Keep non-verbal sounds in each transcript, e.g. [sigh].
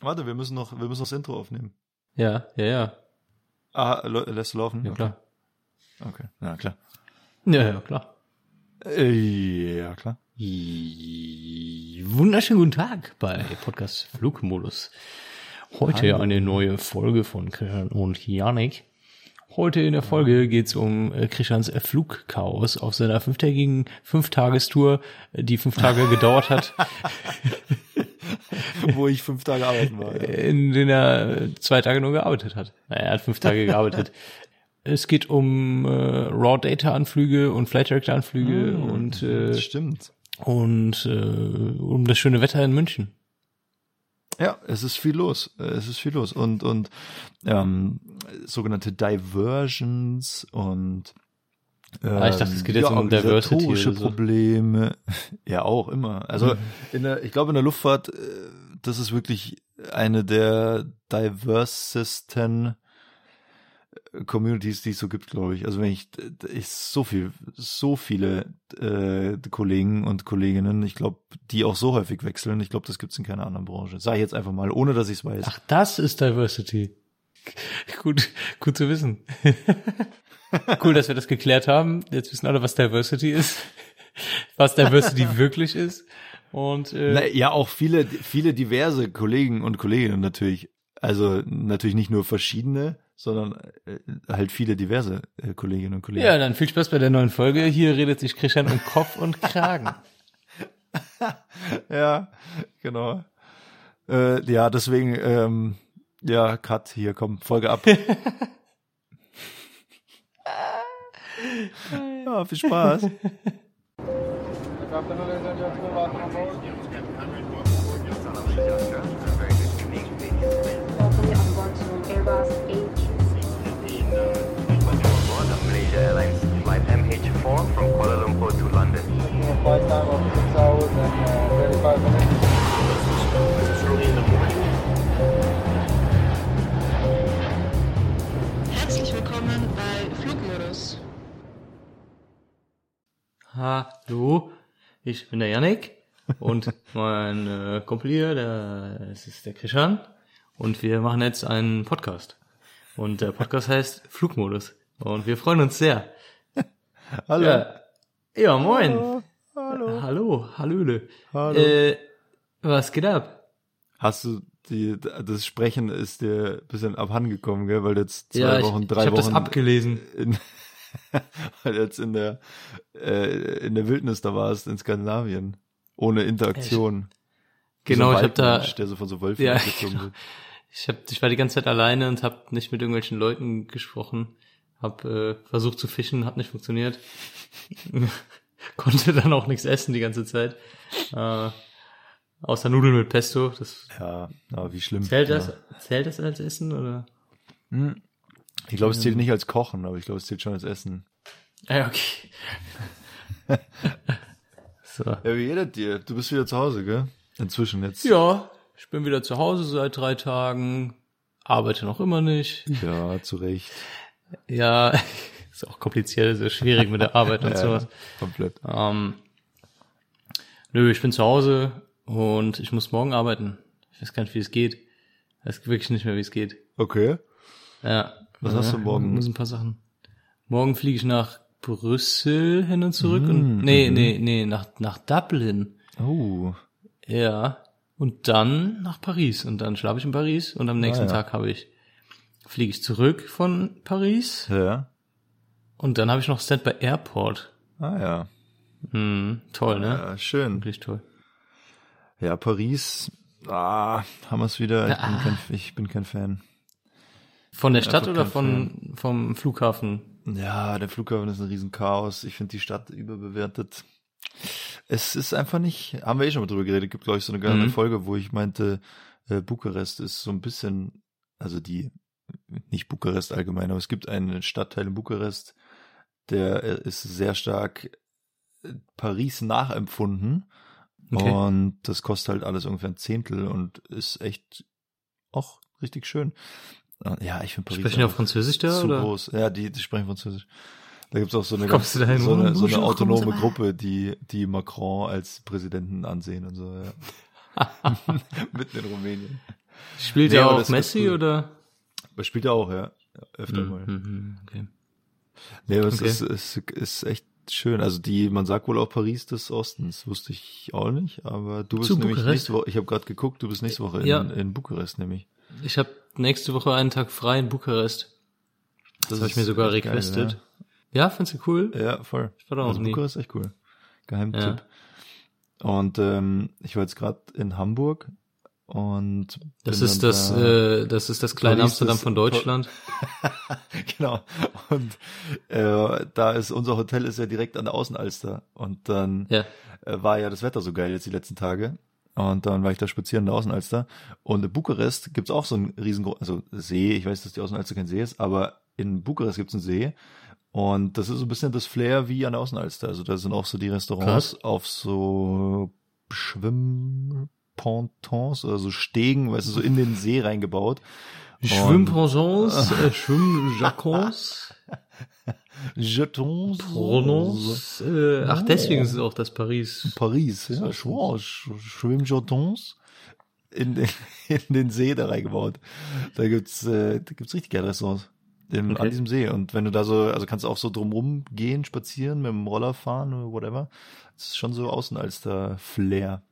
Warte, wir müssen noch, wir müssen noch das Intro aufnehmen. Ja, ja, ja. Ah, lässt du laufen? Ja, klar. Okay, ja, klar. Ja, ja, klar. Äh, ja, klar. Wunderschönen guten Tag bei Podcast Flugmodus. Heute Hallo. eine neue Folge von Christian und Janik. Heute in der Folge geht's um äh, Christians Flugchaos auf seiner fünftägigen Fünftagestour, die fünf Tage gedauert hat. [laughs] [laughs] Wo ich fünf Tage arbeiten war. Ja. In denen er zwei Tage nur gearbeitet hat. Er hat fünf Tage [laughs] gearbeitet. Es geht um äh, Raw Data Anflüge und Flight Director Anflüge mm, und äh, stimmt. Und äh, um das schöne Wetter in München. Ja, es ist viel los. Es ist viel los. Und, und ähm, sogenannte Diversions und ah, ich dachte, es geht jetzt ja, um Diversity. So. Probleme. [laughs] Ja, auch immer. Also in der, ich glaube in der Luftfahrt, äh, das ist wirklich eine der diversesten Communities, die es so gibt, glaube ich. Also wenn ich, ich so viel, so viele äh, Kollegen und Kolleginnen, ich glaube, die auch so häufig wechseln, ich glaube, das gibt's in keiner anderen Branche. Sag ich jetzt einfach mal, ohne dass ich es weiß. Ach, das ist Diversity. gut, gut zu wissen. [laughs] cool, dass wir das geklärt haben. Jetzt wissen alle, was Diversity ist, was Diversity [laughs] wirklich ist. Und äh, Na, ja, auch viele, viele diverse Kollegen und Kolleginnen natürlich. Also natürlich nicht nur verschiedene, sondern äh, halt viele diverse äh, Kolleginnen und Kollegen. Ja, dann viel Spaß bei der neuen Folge. Hier redet sich Christian um Kopf und Kragen. [laughs] ja, genau. Äh, ja, deswegen, ähm, ja, Cut, hier, komm, Folge ab. [laughs] ja, viel Spaß. Airbus Malaysia Airlines, flight MH4 from Kuala Lumpur to London. Flight time of 6 hours and uh, 35 minutes. Hallo, ich bin der Yannick und mein äh, Kumpel hier, der, das ist der Christian und wir machen jetzt einen Podcast. Und der Podcast heißt Flugmodus. Und wir freuen uns sehr. Hallo. Ja, ja moin. Hallo. Hallo. Hallo, Hallöle. Hallo. Äh, was geht ab? Hast du die, das Sprechen ist dir ein bisschen abhandengekommen, gell? Weil du jetzt zwei ja, Wochen, ich, drei ich Wochen. Ich habe das abgelesen. In, [laughs] weil du jetzt in der, äh, in der Wildnis da warst, in Skandinavien. Ohne Interaktion. Ich, genau, so ich habe da. Der so von so Wölfen ja, [laughs] genau. Ich, hab, ich war die ganze Zeit alleine und habe nicht mit irgendwelchen Leuten gesprochen. Hab äh, versucht zu fischen, hat nicht funktioniert. [laughs] Konnte dann auch nichts essen die ganze Zeit. Äh, außer Nudeln mit Pesto. Das ja, aber wie schlimm. Zählt das, ja. zählt das als Essen oder? Hm. Ich glaube, es zählt nicht als Kochen, aber ich glaube, es zählt schon als Essen. Ja, okay. [laughs] so. Ja, wie geht dir? Du bist wieder zu Hause, gell? Inzwischen jetzt. Ja, ich bin wieder zu Hause seit drei Tagen. Arbeite noch immer nicht. Ja, zu Recht. Ja, [laughs] ist auch kompliziert, ist schwierig mit der Arbeit und [laughs] ja, sowas. Komplett. Ähm, nö, ich bin zu Hause und ich muss morgen arbeiten. Ich weiß gar nicht, wie es geht. Ich weiß wirklich nicht mehr, wie es geht. Okay. Ja. Was ja, hast du morgen? Muss ein paar Sachen. Morgen fliege ich nach Brüssel hin und zurück mm, und nee, mhm. nee, nee, nach nach Dublin. Oh. Ja. Und dann nach Paris und dann schlafe ich in Paris und am nächsten ah, ja. Tag habe ich fliege ich zurück von Paris. Ja. Und dann habe ich noch Stand by Airport. Ah ja. Hm, toll, ne? Ja, schön. Wirklich toll. Ja, Paris, ah, haben wir es wieder. Ich, ah. bin kein, ich bin kein Fan. Von der Stadt oder von, vom Flughafen? Ja, der Flughafen ist ein Riesenchaos. Ich finde die Stadt überbewertet. Es ist einfach nicht, haben wir eh schon mal drüber geredet, gibt glaube ich so eine geile mhm. Folge, wo ich meinte, äh, Bukarest ist so ein bisschen, also die nicht Bukarest allgemein, aber es gibt einen Stadtteil in Bukarest, der äh, ist sehr stark äh, Paris nachempfunden. Okay. Und das kostet halt alles ungefähr ein Zehntel und ist echt auch richtig schön. Ja, ich finde Paris. Sprechen die auch Französisch da? Zu oder? groß. Ja, die, die sprechen Französisch. Da gibt's auch so eine, ganz, so eine, so eine autonome Gruppe, die, die Macron als Präsidenten ansehen und so, ja. [laughs] Mitten in Rumänien. Spielt Nee, er auch Messi cool. oder? Spielt er auch, ja. öfter mal. Mhm, okay. Nee, aber es Okay. ist, ist, ist echt schön. Also die, man sagt wohl auch Paris des Ostens, wusste ich auch nicht, aber du bist Zu nämlich Bukarest? nächste Woche, ich habe gerade geguckt, du bist nächste Woche in, Ja. in Bukarest nämlich. Ich habe nächste Woche einen Tag frei in Bukarest. Das, habe ich mir sogar echt geil, requested. ja, findest du cool? Ja, ja voll. Ich war da noch also nie. Bukarest ist echt cool. Geheimtipp. Ja. Und ähm, ich war jetzt gerade in Hamburg und Das ist das, da- äh, das ist das kleine Amsterdam von Deutschland. [laughs] genau. Und äh, da ist unser Hotel ist ja direkt an der Außenalster. Und dann Ja. äh, war ja das Wetter so geil jetzt die letzten Tage. Und dann war ich da spazieren in der Außenalster. Und in Bukarest gibt's auch so einen riesengroßen, also See, ich weiß, dass die Außenalster kein See ist, aber in Bukarest gibt's einen See. Und das ist so ein bisschen das Flair wie an der Außenalster. Also da sind auch so die Restaurants auf so Schwimmpontons, also Stegen, weißt du, so in den See reingebaut. Schwimmpensons, äh, Schwimmjacons, [laughs] Jetons. Pronos. Äh, ach, deswegen ist es auch das Paris. Paris, ja, Sch- Schwimmjetons in den, [laughs] in den See da reingebaut. Da gibt's, äh, da gibt's richtig geile Restaurants im, Okay. an diesem See. Und wenn du da so, also kannst du auch so drumrum gehen, spazieren, mit dem Roller fahren oder whatever. Das ist schon so außen als der Flair.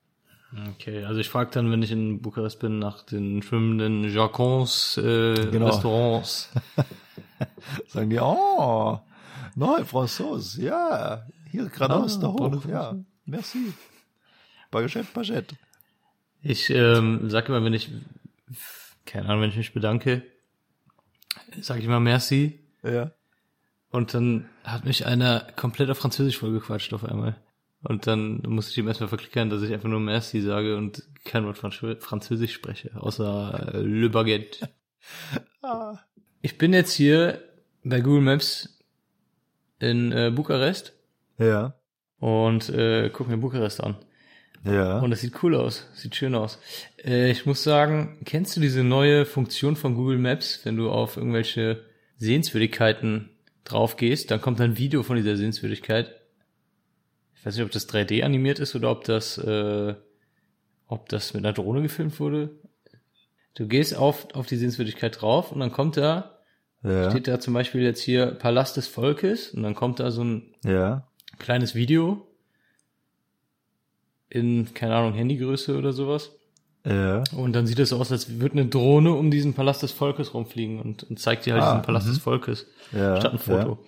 Okay, also ich frage dann, wenn ich in Bukarest bin, nach den schwimmenden Jacons äh, Genau. Restaurants. [laughs] Sagen die, oh, nein, François, ja, hier geradeaus, Ah, da hoch, ja, merci. Baguette, Baguette. Ich ähm, sag immer, wenn ich, keine Ahnung, wenn ich mich bedanke, sage ich immer Merci. Ja. Und dann hat mich einer komplett auf Französisch vollgequatscht auf einmal. Und dann musste ich ihm erstmal verklickern, dass ich einfach nur Merci sage und kein Wort Franz- Französisch spreche, außer äh, Le Baguette. [laughs] Ah. Ich bin jetzt hier bei Google Maps in äh, Bukarest Ja. und äh, guck mir Bukarest an. Ja. Und das sieht cool aus, sieht schön aus. Äh, ich muss sagen, kennst du diese neue Funktion von Google Maps, wenn du auf irgendwelche Sehenswürdigkeiten drauf gehst, dann kommt ein Video von dieser Sehenswürdigkeit. Ich weiß nicht, ob das 3D animiert ist oder ob das, äh, ob das mit einer Drohne gefilmt wurde. Du gehst auf, auf die Sehenswürdigkeit drauf und dann kommt da, ja. steht da zum Beispiel jetzt hier Palast des Volkes und dann kommt da so ein ja. kleines Video in, keine Ahnung, Handygröße oder sowas. Ja. Und dann sieht es so aus, als würde eine Drohne um diesen Palast des Volkes rumfliegen und, und zeigt dir halt Ah, diesen Palast mhm. des Volkes Ja. statt ein Foto.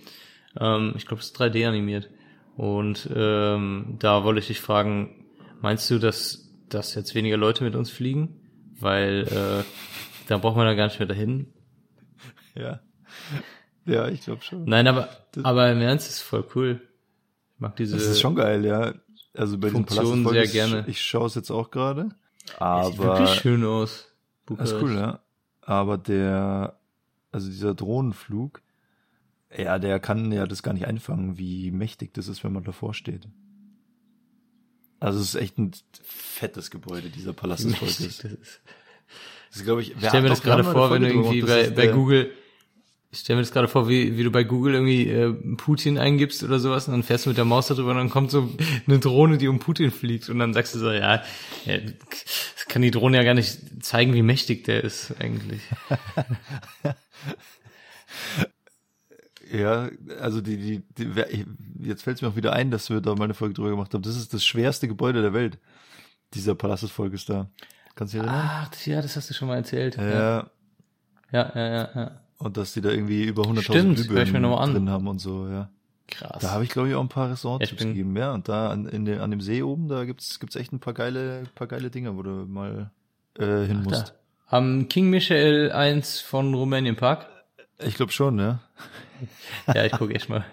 Ähm, ich glaube, das ist 3D animiert. Und ähm, da wollte ich dich fragen, meinst du, dass, dass jetzt weniger Leute mit uns fliegen? Weil äh, da braucht man da gar nicht mehr dahin. Ja. Ja, ich glaube schon. Nein, aber, Das- aber im Ernst ist es voll cool. Ich mag diese Das ist schon geil, ja. Also bei diesem Funktion sehr gerne. Ich schaue es jetzt auch gerade. Sieht Aber wirklich schön aus. das ist cool, ja. Aber der, also dieser Drohnenflug, ja, der kann ja das gar nicht einfangen, wie mächtig das ist, wenn man davor steht. Also es ist echt ein fettes Gebäude, dieser Palast des Volkes. Das ist- Das ist, glaube ich, Ich stell mir das gerade vor, wenn du irgendwie bei, bei Google, ich stell mir das gerade vor, wie, wie du bei Google irgendwie äh, Putin eingibst oder sowas und dann fährst du mit der Maus darüber und dann kommt so eine Drohne, die um Putin fliegt und dann sagst du so, ja, ja das kann die Drohne ja gar nicht zeigen, wie mächtig der ist eigentlich. [laughs] Ja, also die, die, die jetzt fällt es mir auch wieder ein, dass wir da mal eine Folge drüber gemacht haben. Das ist das schwerste Gebäude der Welt. Dieser Palast des Volkes da. Kannst du dich erinnern? Ach, ja, das hast du schon mal erzählt. ja. Ja, ja, ja, ja. Ja. Und dass die da irgendwie über 100.000 Stimmt, hör ich mir Glühbirnen drin haben und so, ja. Krass. Da habe ich, glaube ich, auch ein paar Restaurants bin- gegeben, ja. Und da an, in den, an dem See oben, da gibt's gibt's echt ein paar geile, paar geile Dinge, wo du mal äh, hin Da. musst. Am King Michael 1 von Rumänien Park. Ich glaube schon, ja. Ja, ich gucke echt mal.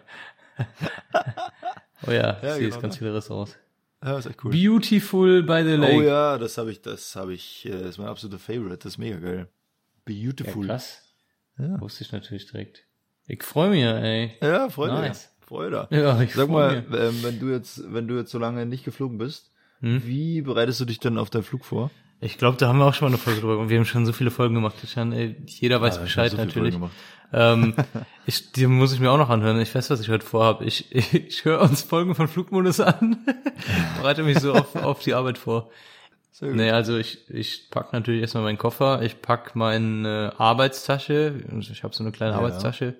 [laughs] Oh ja, Ja, jetzt genau, ganz ne? viele Restaurants. Ja, ist echt cool. Beautiful by the Lake. Oh ja, das habe ich, das habe ich, äh, das ist mein absoluter Favorite, das ist mega geil. Ja, Beautiful. krass. Ja, Wusste ich natürlich direkt. Ich freue mich, ey. ja Freude. Nice. Freude. Ja, ich Sag mal, mich. ähm, wenn du jetzt, wenn du jetzt so lange nicht geflogen bist, Hm? wie bereitest du dich denn auf deinen Flug vor? Ich glaube, da haben wir auch schon mal eine Folge drüber gemacht. Wir haben schon so viele Folgen gemacht, Christian. Ey, jeder weiß Ja, Bescheid so natürlich. Ähm, ich, die muss ich mir auch noch anhören. Ich weiß, was ich heute vorhabe. Ich, ich, ich höre uns Folgen von Flugmodus an. [laughs] Bereite mich so auf, auf die Arbeit vor. Nee, also ich, ich pack natürlich erstmal meinen Koffer, ich pack meine Arbeitstasche, also ich habe so eine kleine ja. Arbeitstasche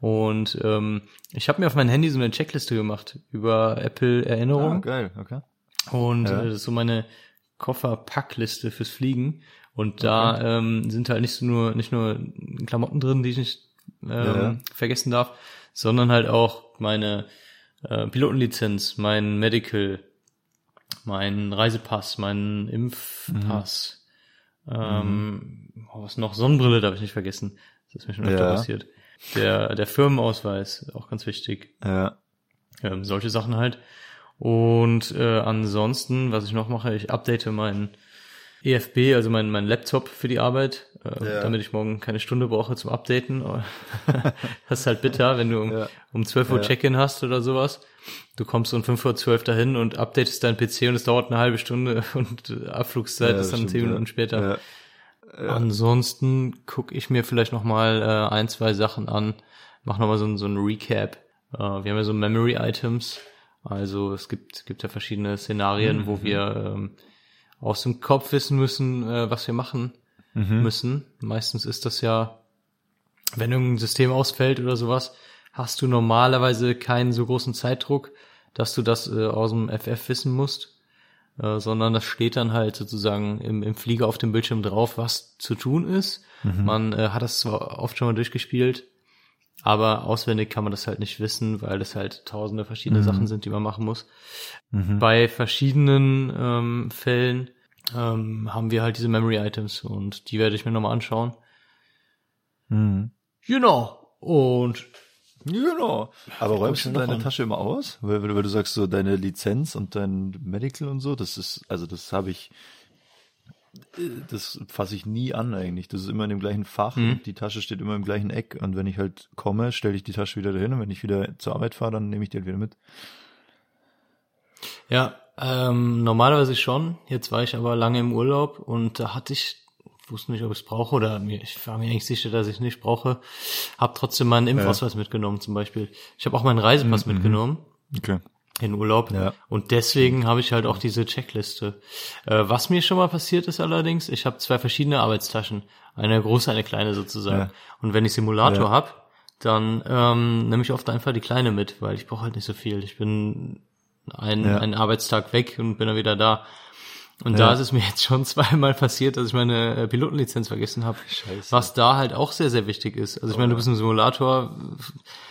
und ähm, ich habe mir auf mein Handy so eine Checkliste gemacht über Apple Erinnerungen. Ah, geil, okay. Und ja. äh, das ist so meine Kofferpackliste fürs Fliegen. Und da okay. ähm, sind halt nicht nur nicht nur Klamotten drin, die ich nicht ähm, ja. vergessen darf, sondern halt auch meine äh, Pilotenlizenz, mein Medical, mein Reisepass, mein Impfpass, mhm. ähm, mhm. was noch, Sonnenbrille darf ich nicht vergessen. Das ist mir schon öfter ja. passiert. Der, der Firmenausweis, auch ganz wichtig. Ja. Ähm, solche Sachen halt. Und äh, ansonsten, was ich noch mache, ich update meinen EFB, also mein, mein Laptop für die Arbeit, äh, ja. damit ich morgen keine Stunde brauche zum Updaten. [laughs] das ist halt bitter, wenn du um, ja. um 12 Uhr ja. Check-in hast oder sowas. Du kommst um 5 Uhr 12 dahin und updatest deinen PC und es dauert eine halbe Stunde [laughs] und Abflugszeit ist dann stimmt, 10 Minuten später. Ansonsten gucke ich mir vielleicht noch mal äh, ein, zwei Sachen an, mach noch mal so, so ein Recap. Äh, wir haben ja so Memory-Items, also es gibt, gibt ja verschiedene Szenarien, mhm. wo wir ähm, aus dem Kopf wissen müssen, äh, was wir machen mhm. müssen. Meistens ist das ja, wenn irgendein System ausfällt oder sowas, hast du normalerweise keinen so großen Zeitdruck, dass du das äh, aus dem FF wissen musst, äh, sondern das steht dann halt sozusagen im, im Flieger auf dem Bildschirm drauf, was zu tun ist. Mhm. Man äh, hat das zwar oft schon mal durchgespielt, aber auswendig kann man das halt nicht wissen, weil es halt tausende verschiedene mhm. Sachen sind, die man machen muss. Mhm. Bei verschiedenen ähm, Fällen ähm, haben wir halt diese Memory Items und die werde ich mir nochmal anschauen. Mhm. Genau. Und Genau. Aber räumst du deine Tasche immer aus? Weil, weil, du sagst so deine Lizenz und dein Medical und so, das ist, also das habe ich das fasse ich nie an eigentlich. Das ist immer in dem gleichen Fach. Mhm. Die Tasche steht immer im gleichen Eck. Und wenn ich halt komme, stelle ich die Tasche wieder dahin. Und wenn ich wieder zur Arbeit fahre, dann nehme ich die halt wieder mit. Ja, ähm, normalerweise schon. Jetzt war ich aber lange im Urlaub und da hatte ich, wusste nicht, ob ich es brauche oder mir, ich war mir eigentlich sicher, dass ich es nicht brauche. Hab trotzdem meinen Impfausweis ja. mitgenommen zum Beispiel. Ich habe auch meinen Reisepass mhm. mitgenommen. Okay in Urlaub. Ja. Und deswegen habe ich halt auch diese Checkliste. Äh, was mir schon mal passiert ist allerdings, ich habe zwei verschiedene Arbeitstaschen. Eine große, eine kleine sozusagen. Ja. Und wenn ich Simulator ja. hab, dann ähm, nehme ich oft einfach die kleine mit, weil ich brauche halt nicht so viel. Ich bin ein, ja. einen Arbeitstag weg und bin dann wieder da. Und ja. da ist es mir jetzt schon [laughs] zweimal passiert, dass ich meine äh, Pilotenlizenz vergessen habe. Was da halt auch sehr, sehr wichtig ist. Also ich meine, du bist ein Simulator.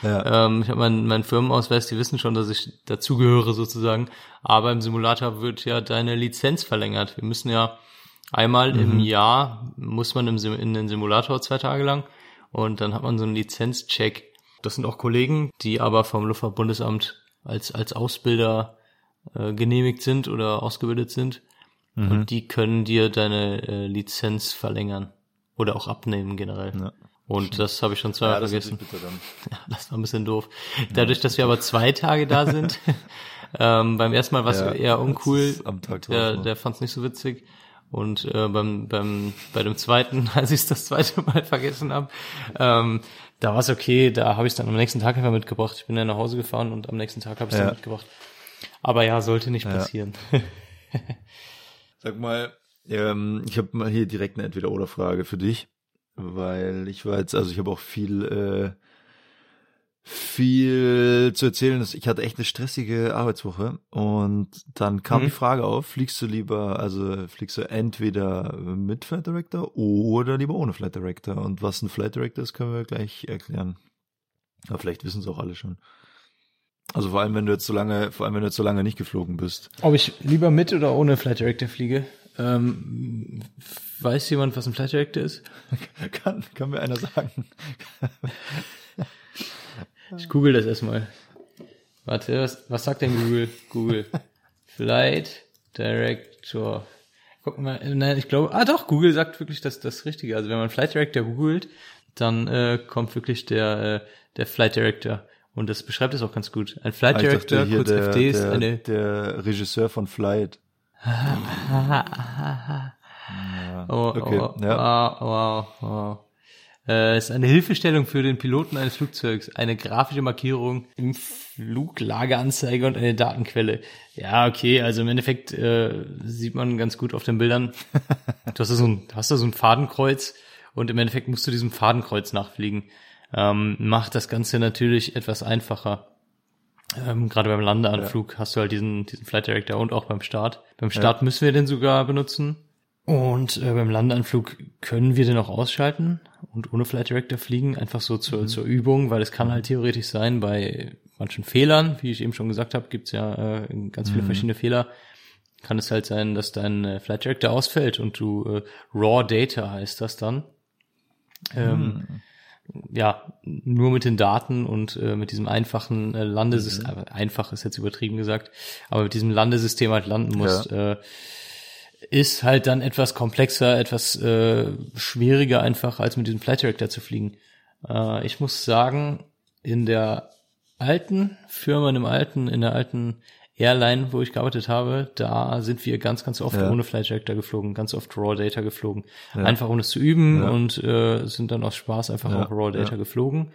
Ja. Ähm, ich habe meinen mein Firmenausweis, die wissen schon, dass ich dazugehöre sozusagen. Aber im Simulator wird ja deine Lizenz verlängert. Wir müssen ja einmal mhm. im Jahr, muss man im, in den Simulator zwei Tage lang. Und dann hat man so einen Lizenzcheck. Das sind auch Kollegen, die aber vom Luftfahrtbundesamt als, als Ausbilder äh, genehmigt sind oder ausgebildet sind. Mhm. Und die können dir deine äh, Lizenz verlängern oder auch abnehmen generell. Ja. Und das habe ich schon zweimal ja, vergessen. [laughs] Ja, das war ein bisschen doof. Dadurch, dass wir aber zwei Tage da sind, [laughs] ähm, beim ersten Mal war es ja, eher uncool. Am Tag der der fand es nicht so witzig. Und äh, beim, beim, bei dem zweiten, [laughs] als ich es das zweite Mal vergessen habe, ähm, da war es okay, da habe ich dann am nächsten Tag einfach mitgebracht. Ich bin dann nach Hause gefahren und am nächsten Tag habe ich es ja. dann mitgebracht. Aber ja, sollte nicht passieren. [laughs] Sag mal, ähm, ich habe mal hier direkt eine Entweder-Oder-Frage für dich, weil ich war jetzt, also ich habe auch viel, äh, viel zu erzählen. Ich hatte echt eine stressige Arbeitswoche und dann kam mhm. die Frage auf, fliegst du lieber, also fliegst du entweder mit Flight Director oder lieber ohne Flight Director? Und was ein Flight Director ist, können wir gleich erklären. Aber vielleicht wissen es auch alle schon. Also vor allem, wenn du jetzt so lange, vor allem, wenn du jetzt so lange nicht geflogen bist. Ob ich lieber mit oder ohne Flight Director fliege? Ähm, weiß jemand, was ein Flight Director ist? [laughs] kann, kann mir einer sagen. [laughs] ich google das erstmal. Warte, was, was sagt denn Google? Google. [laughs] Flight Director. Guck mal, nein, ich glaube, ah doch, Google sagt wirklich das, das Richtige. Also wenn man Flight Director googelt, dann äh, kommt wirklich der, äh, der Flight Director. Und das beschreibt es auch ganz gut. Ein Flight Director, dachte, kurz der, FD, ist der, eine. Der Regisseur von Flight. [laughs] ja, oh, okay, oh, ja. wow, wow, wow. Äh, ist eine Hilfestellung für den Piloten eines Flugzeugs, eine grafische Markierung im Fluglageanzeiger und eine Datenquelle. Ja, okay, also im Endeffekt äh, sieht man ganz gut auf den Bildern. [laughs] Du hast da so ein, hast da so ein Fadenkreuz und im Endeffekt musst du diesem Fadenkreuz nachfliegen. Ähm, macht das Ganze natürlich etwas einfacher. Ähm, Gerade beim Landeanflug ja. hast du halt diesen, diesen Flight Director und auch beim Start. Beim Start ja. müssen wir den sogar benutzen. Und äh, beim Landeanflug können wir den auch ausschalten und ohne Flight Director fliegen, einfach so zur, mhm. zur Übung, weil es kann halt theoretisch sein, bei manchen Fehlern, wie ich eben schon gesagt habe, gibt's ja äh, ganz viele mhm. verschiedene Fehler, kann es halt sein, dass dein äh, Flight Director ausfällt und du äh, Raw Data heißt das dann. Ähm, mhm ja, nur mit den Daten und äh, mit diesem einfachen äh, Landesystem, mhm. einfach ist jetzt übertrieben gesagt, aber mit diesem Landesystem halt landen muss, ja. äh, ist halt dann etwas komplexer, etwas äh, schwieriger einfach, als mit diesem Flight Director zu fliegen. Äh, ich muss sagen, in der alten Firma, in dem alten, in der alten Airline, wo ich gearbeitet habe, da sind wir ganz, ganz oft ja. ohne Flight Director geflogen, ganz oft Raw Data geflogen. Ja. Einfach ohne es zu üben ja. und äh, sind dann aus Spaß einfach auch Raw Data geflogen.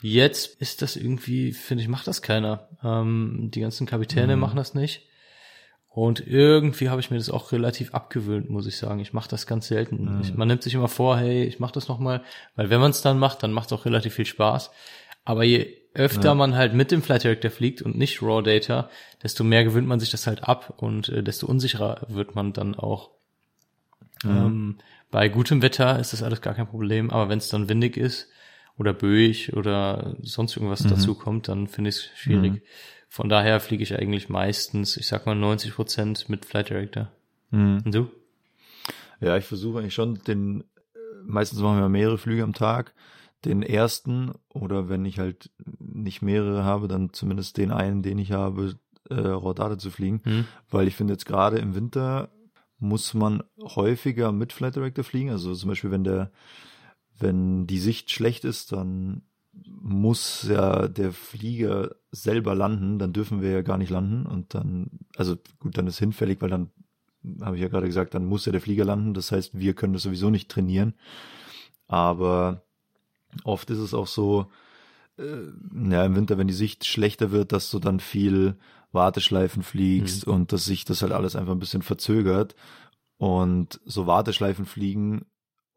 Jetzt ist das irgendwie, finde ich, macht das keiner. Ähm, die ganzen Kapitäne mhm. machen das nicht. Und irgendwie habe ich mir das auch relativ abgewöhnt, muss ich sagen. Ich mache das ganz selten. Mhm. Ich, man nimmt sich immer vor, hey, ich mache das nochmal, weil wenn man es dann macht, dann macht es auch relativ viel Spaß. Aber je öfter ja. man halt mit dem Flight Director fliegt und nicht Raw Data, desto mehr gewöhnt man sich das halt ab und äh, desto unsicherer wird man dann auch. Mhm. Ähm, bei gutem Wetter ist das alles gar kein Problem, aber wenn es dann windig ist oder böig oder sonst irgendwas mhm. dazu kommt, dann finde ich es schwierig. Von daher fliege ich eigentlich meistens, ich sag mal 90 Prozent mit Flight Director. Mhm. Und du? Ja, ich versuche eigentlich schon den, meistens machen wir mehrere Flüge am Tag den ersten oder wenn ich halt nicht mehrere habe, dann zumindest den einen, den ich habe, äh, Rodate zu fliegen. Mhm. Weil ich finde jetzt gerade im Winter muss man häufiger mit Flight Director fliegen. Also zum Beispiel, wenn der, wenn die Sicht schlecht ist, dann muss ja der Flieger selber landen, dann dürfen wir ja gar nicht landen und dann, also gut, dann ist hinfällig, weil dann, habe ich ja gerade gesagt, dann muss ja der Flieger landen. Das heißt, wir können das sowieso nicht trainieren. Aber Oft ist es auch so, äh, ja, im Winter, wenn die Sicht schlechter wird, dass du dann viel Warteschleifen fliegst mhm. und dass sich das halt alles einfach ein bisschen verzögert. Und so Warteschleifen fliegen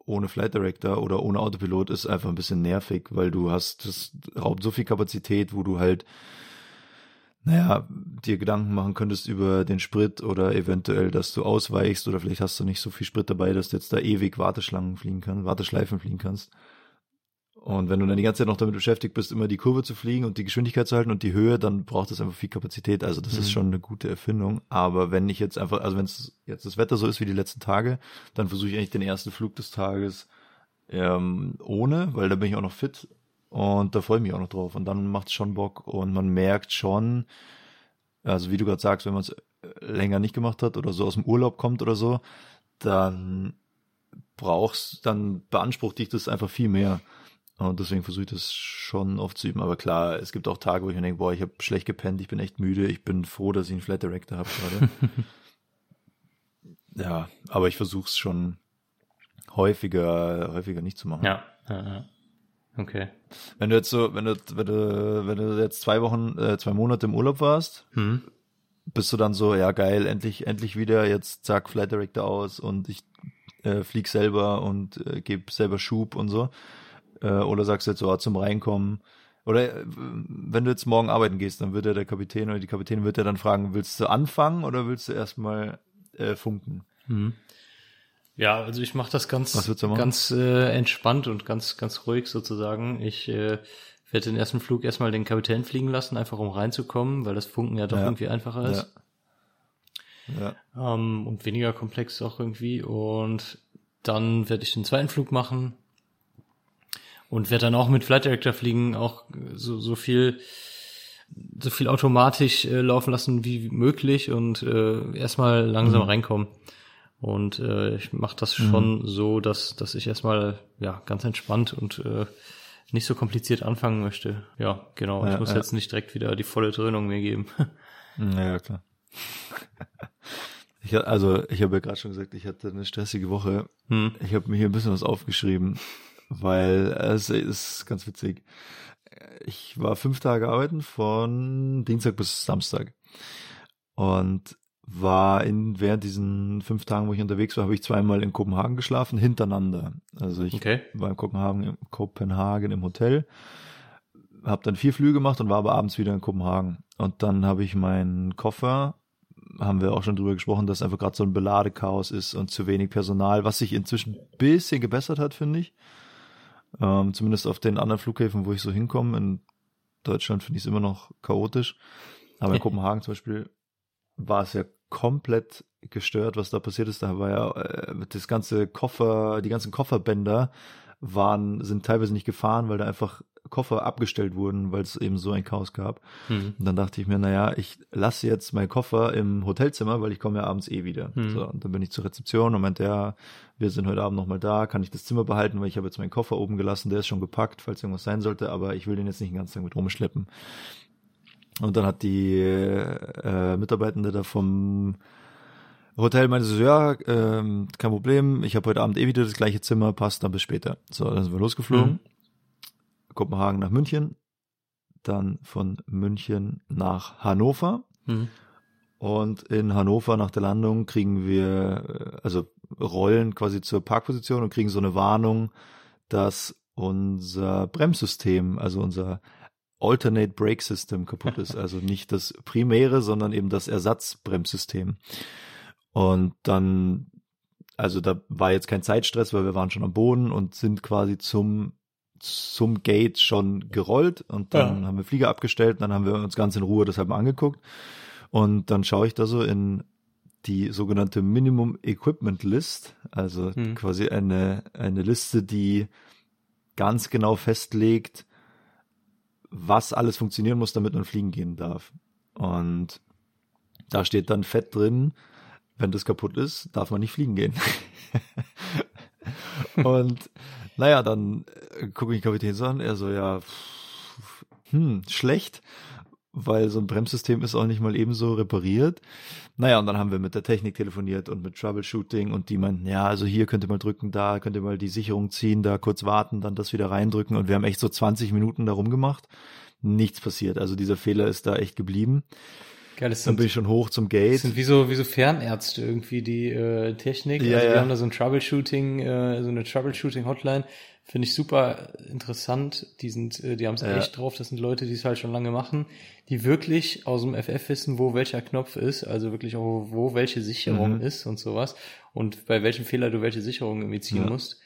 ohne Flight Director oder ohne Autopilot ist einfach ein bisschen nervig, weil du hast, das raubt so viel Kapazität, wo du halt, naja, dir Gedanken machen könntest über den Sprit oder eventuell, dass du ausweichst oder vielleicht hast du nicht so viel Sprit dabei, dass du jetzt da ewig Warteschlangen fliegen kannst, Warteschleifen fliegen kannst. Und wenn du dann die ganze Zeit noch damit beschäftigt bist, immer die Kurve zu fliegen und die Geschwindigkeit zu halten und die Höhe, dann braucht es einfach viel Kapazität. Also das mhm. ist schon eine gute Erfindung. Aber wenn ich jetzt einfach, also wenn es jetzt das Wetter so ist wie die letzten Tage, dann versuche ich eigentlich den ersten Flug des Tages ähm, ohne, weil da bin ich auch noch fit und da freue ich mich auch noch drauf. Und dann macht es schon Bock und man merkt schon, also wie du gerade sagst, wenn man es länger nicht gemacht hat oder so aus dem Urlaub kommt oder so, dann brauchst, dann beansprucht dich das einfach viel mehr. Und deswegen versuche ich das schon oft zu üben. Aber klar, es gibt auch Tage, wo ich mir denke, boah, ich habe schlecht gepennt, ich bin echt müde, ich bin froh, dass ich einen Flat Director habe gerade. [laughs] ja, aber ich versuche es schon häufiger, häufiger nicht zu machen. Ja, ja, okay. Wenn du jetzt so, wenn du, wenn du, wenn du jetzt zwei Wochen, äh, zwei Monate im Urlaub warst, hm. bist du dann so, ja geil, endlich, endlich wieder, jetzt zack, Flight Director aus und ich äh, flieg selber und äh, gebe selber Schub und so. Äh, oder sagst du jetzt so ah, zum Reinkommen? Oder äh, wenn du jetzt morgen arbeiten gehst, dann wird ja der Kapitän oder die Kapitänin wird ja dann fragen, willst du anfangen oder willst du erstmal äh, funken? Mhm. Ja, also ich mache das ganz, ganz äh, entspannt und ganz, ganz ruhig sozusagen. Ich äh, werde den ersten Flug erstmal den Kapitän fliegen lassen, einfach um reinzukommen, weil das Funken ja doch ja. irgendwie einfacher ist. Ja. ja. Ähm, und weniger komplex auch irgendwie. Und dann werde ich den zweiten Flug machen, und werde dann auch mit Flight Director fliegen, auch so, so viel so viel automatisch äh, laufen lassen wie möglich und äh, erstmal langsam mhm. reinkommen. Und äh, ich mache das mhm. schon so, dass, dass ich erstmal ja ganz entspannt und äh, nicht so kompliziert anfangen möchte. Ja, genau. Ja, ich muss ja. jetzt nicht direkt wieder die volle Dröhnung mir geben. [laughs] Ja, klar. Ich, also, ich habe ja gerade schon gesagt, ich hatte eine stressige Woche. Hm. Ich habe mir hier ein bisschen was aufgeschrieben, weil es ist ganz witzig. Ich war fünf Tage arbeiten von Dienstag bis Samstag und war in während diesen fünf Tagen, wo ich unterwegs war, habe ich zweimal in Kopenhagen geschlafen hintereinander. Also ich Okay. war in Kopenhagen, in Kopenhagen im Hotel, habe dann vier Flüge gemacht und war aber abends wieder in Kopenhagen. Und dann habe ich meinen Koffer, haben wir auch schon drüber gesprochen, dass einfach gerade so ein Beladekaos ist und zu wenig Personal, was sich inzwischen ein bisschen gebessert hat, finde ich. Ähm, zumindest auf den anderen Flughäfen, wo ich so hinkomme. In Deutschland finde ich es immer noch chaotisch. Aber in [laughs] Kopenhagen zum Beispiel war es ja komplett gestört, was da passiert ist. Da war ja äh, das ganze Koffer, die ganzen Kofferbänder waren, sind teilweise nicht gefahren, weil da einfach Koffer abgestellt wurden, weil es eben so ein Chaos gab. Hm. Und dann dachte ich mir, naja, ich lasse jetzt meinen Koffer im Hotelzimmer, weil ich komme ja abends eh wieder. Hm. So, und dann bin ich zur Rezeption und meinte, ja, wir sind heute Abend nochmal da, kann ich das Zimmer behalten, weil ich habe jetzt meinen Koffer oben gelassen, der ist schon gepackt, falls irgendwas sein sollte, aber ich will den jetzt nicht den ganzen Tag mit rumschleppen. Und dann hat die äh, Mitarbeitende da vom Hotel meinte so, ja, ähm, kein Problem, ich habe heute Abend eh wieder das gleiche Zimmer, passt, dann bis später. So, dann sind wir losgeflogen. Mhm. Kopenhagen nach München, dann von München nach Hannover. Hm. Und in Hannover nach der Landung kriegen wir, äh, also rollen quasi zur Parkposition und kriegen so eine Warnung, dass unser Bremssystem, also unser Alternate Brake System kaputt ist. [laughs] Also nicht das primäre, sondern eben das Ersatzbremssystem. Und dann, also da war jetzt kein Zeitstress, weil wir waren schon am Boden und sind quasi zum zum Gate schon gerollt und dann Ja. haben wir Flieger abgestellt und dann haben wir uns ganz in Ruhe deshalb mal angeguckt und dann schaue ich da so in die sogenannte Minimum Equipment List, also Hm. quasi eine, eine Liste, die ganz genau festlegt, was alles funktionieren muss, damit man fliegen gehen darf. Und da steht dann fett drin, wenn das kaputt ist, darf man nicht fliegen gehen. [laughs] Und naja, dann äh, gucke ich den Kapitän so an, er so, ja, hm, schlecht, weil so ein Bremssystem ist auch nicht mal ebenso repariert. Naja, und dann haben wir mit der Technik telefoniert und mit Troubleshooting und die meinten, ja, also hier könnt ihr mal drücken, da könnt ihr mal die Sicherung ziehen, da kurz warten, dann das wieder reindrücken und wir haben echt so 20 Minuten da rumgemacht. Nichts passiert. Also dieser Fehler ist da echt geblieben. Geil, das Dann sind, bin ich schon hoch zum das Gate. sind wie so, wie so Fernärzte irgendwie, die äh, Technik. Ja, also wir ja. haben da so ein Troubleshooting, äh, so eine Troubleshooting-Hotline. Finde ich super interessant. Die sind, äh, die haben es Ja. echt drauf. Das sind Leute, die es halt schon lange machen, die wirklich aus dem FF wissen, wo welcher Knopf ist, also wirklich auch, wo welche Sicherung Mhm. ist und sowas. Und bei welchem Fehler du welche Sicherung irgendwie ziehen Ja. musst.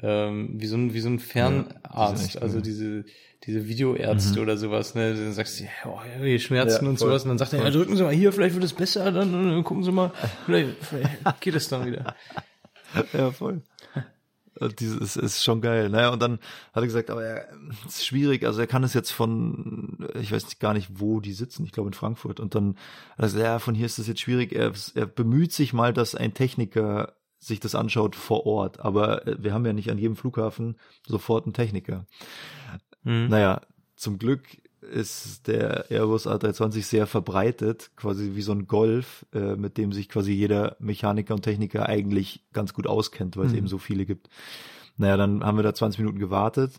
Ähm, wie so ein, wie so ein Ja, Fernarzt, echt also diese, diese Videoärzte Mhm. oder sowas, ne, dann sagst du, ja, oh, ja, Schmerzen Ja, und voll. sowas, und dann sagt er, ja, drücken Sie mal hier, vielleicht wird es besser, dann, dann gucken Sie mal, vielleicht, vielleicht geht es dann wieder. [laughs] Ja, voll. Und Dieses ist schon geil. Naja, und dann hat er gesagt, aber er es ist schwierig, also er kann es jetzt von, ich weiß gar nicht, wo die sitzen, ich glaube in Frankfurt. Und dann hat er gesagt, ja, von hier ist das jetzt schwierig. Er, er bemüht sich mal, dass ein Techniker sich das anschaut vor Ort. Aber äh, wir haben ja nicht an jedem Flughafen sofort einen Techniker. Mhm. Naja, zum Glück ist der Airbus A320 sehr verbreitet, quasi wie so ein Golf, äh, mit dem sich quasi jeder Mechaniker und Techniker eigentlich ganz gut auskennt, weil es Mhm. eben so viele gibt. Naja, dann haben wir da 20 Minuten gewartet.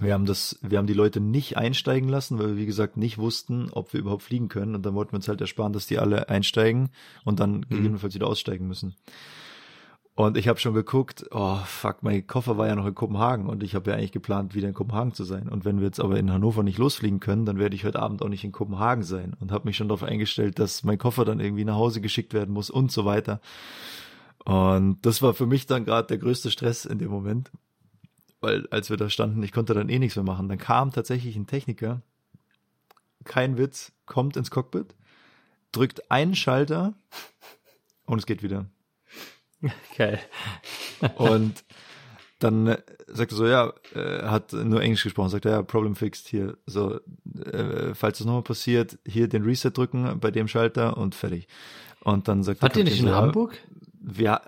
Wir haben das, wir haben die Leute nicht einsteigen lassen, weil wir, wie gesagt, nicht wussten, ob wir überhaupt fliegen können. Und dann wollten wir uns halt ersparen, dass die alle einsteigen und dann gegebenenfalls wieder aussteigen müssen. Und ich habe schon geguckt, oh fuck, mein Koffer war ja noch in Kopenhagen und ich habe ja eigentlich geplant, wieder in Kopenhagen zu sein. Und wenn wir jetzt aber in Hannover nicht losfliegen können, dann werde ich heute Abend auch nicht in Kopenhagen sein und habe mich schon darauf eingestellt, dass mein Koffer dann irgendwie nach Hause geschickt werden muss und so weiter. Und das war für mich dann gerade der größte Stress in dem Moment, weil als wir da standen, ich konnte dann eh nichts mehr machen. Dann kam tatsächlich ein Techniker, kein Witz, kommt ins Cockpit, drückt einen Schalter und es geht wieder. Geil. Und dann äh, sagt er so, ja, äh, hat nur Englisch gesprochen, sagt er, ja, Problem fixed hier. So, äh, falls das nochmal passiert, hier den Reset drücken bei dem Schalter und fertig. Und dann sagt Wart der ihr nicht in so, ja, Hamburg? Wir,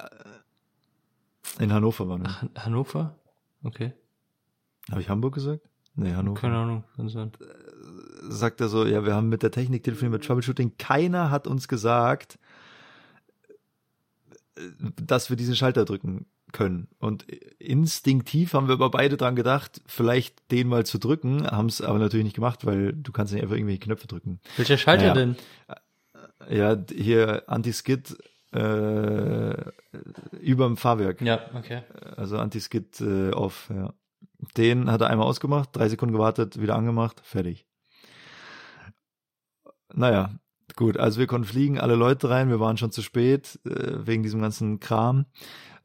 äh, in Hannover waren wir. Ach, Hannover? Okay. Habe ich Hamburg gesagt? Nee, Hannover. Keine Ahnung, kann sein. Sagt er so, ja, wir haben mit der Technik telefoniert, mit Troubleshooting. Keiner hat uns gesagt, äh, dass wir diesen Schalter drücken können. Und instinktiv haben wir aber beide dran gedacht, vielleicht den mal zu drücken, haben es aber natürlich nicht gemacht, weil du kannst nicht einfach irgendwelche Knöpfe drücken. Welcher Schalter naja. denn? Ja, hier Anti-Skid äh, überm Fahrwerk. Ja, okay. Also Anti-Skid äh, off, ja. Den hat er einmal ausgemacht, drei Sekunden gewartet, wieder angemacht, fertig. Naja, gut, also wir konnten fliegen, alle Leute rein, wir waren schon zu spät äh, wegen diesem ganzen Kram.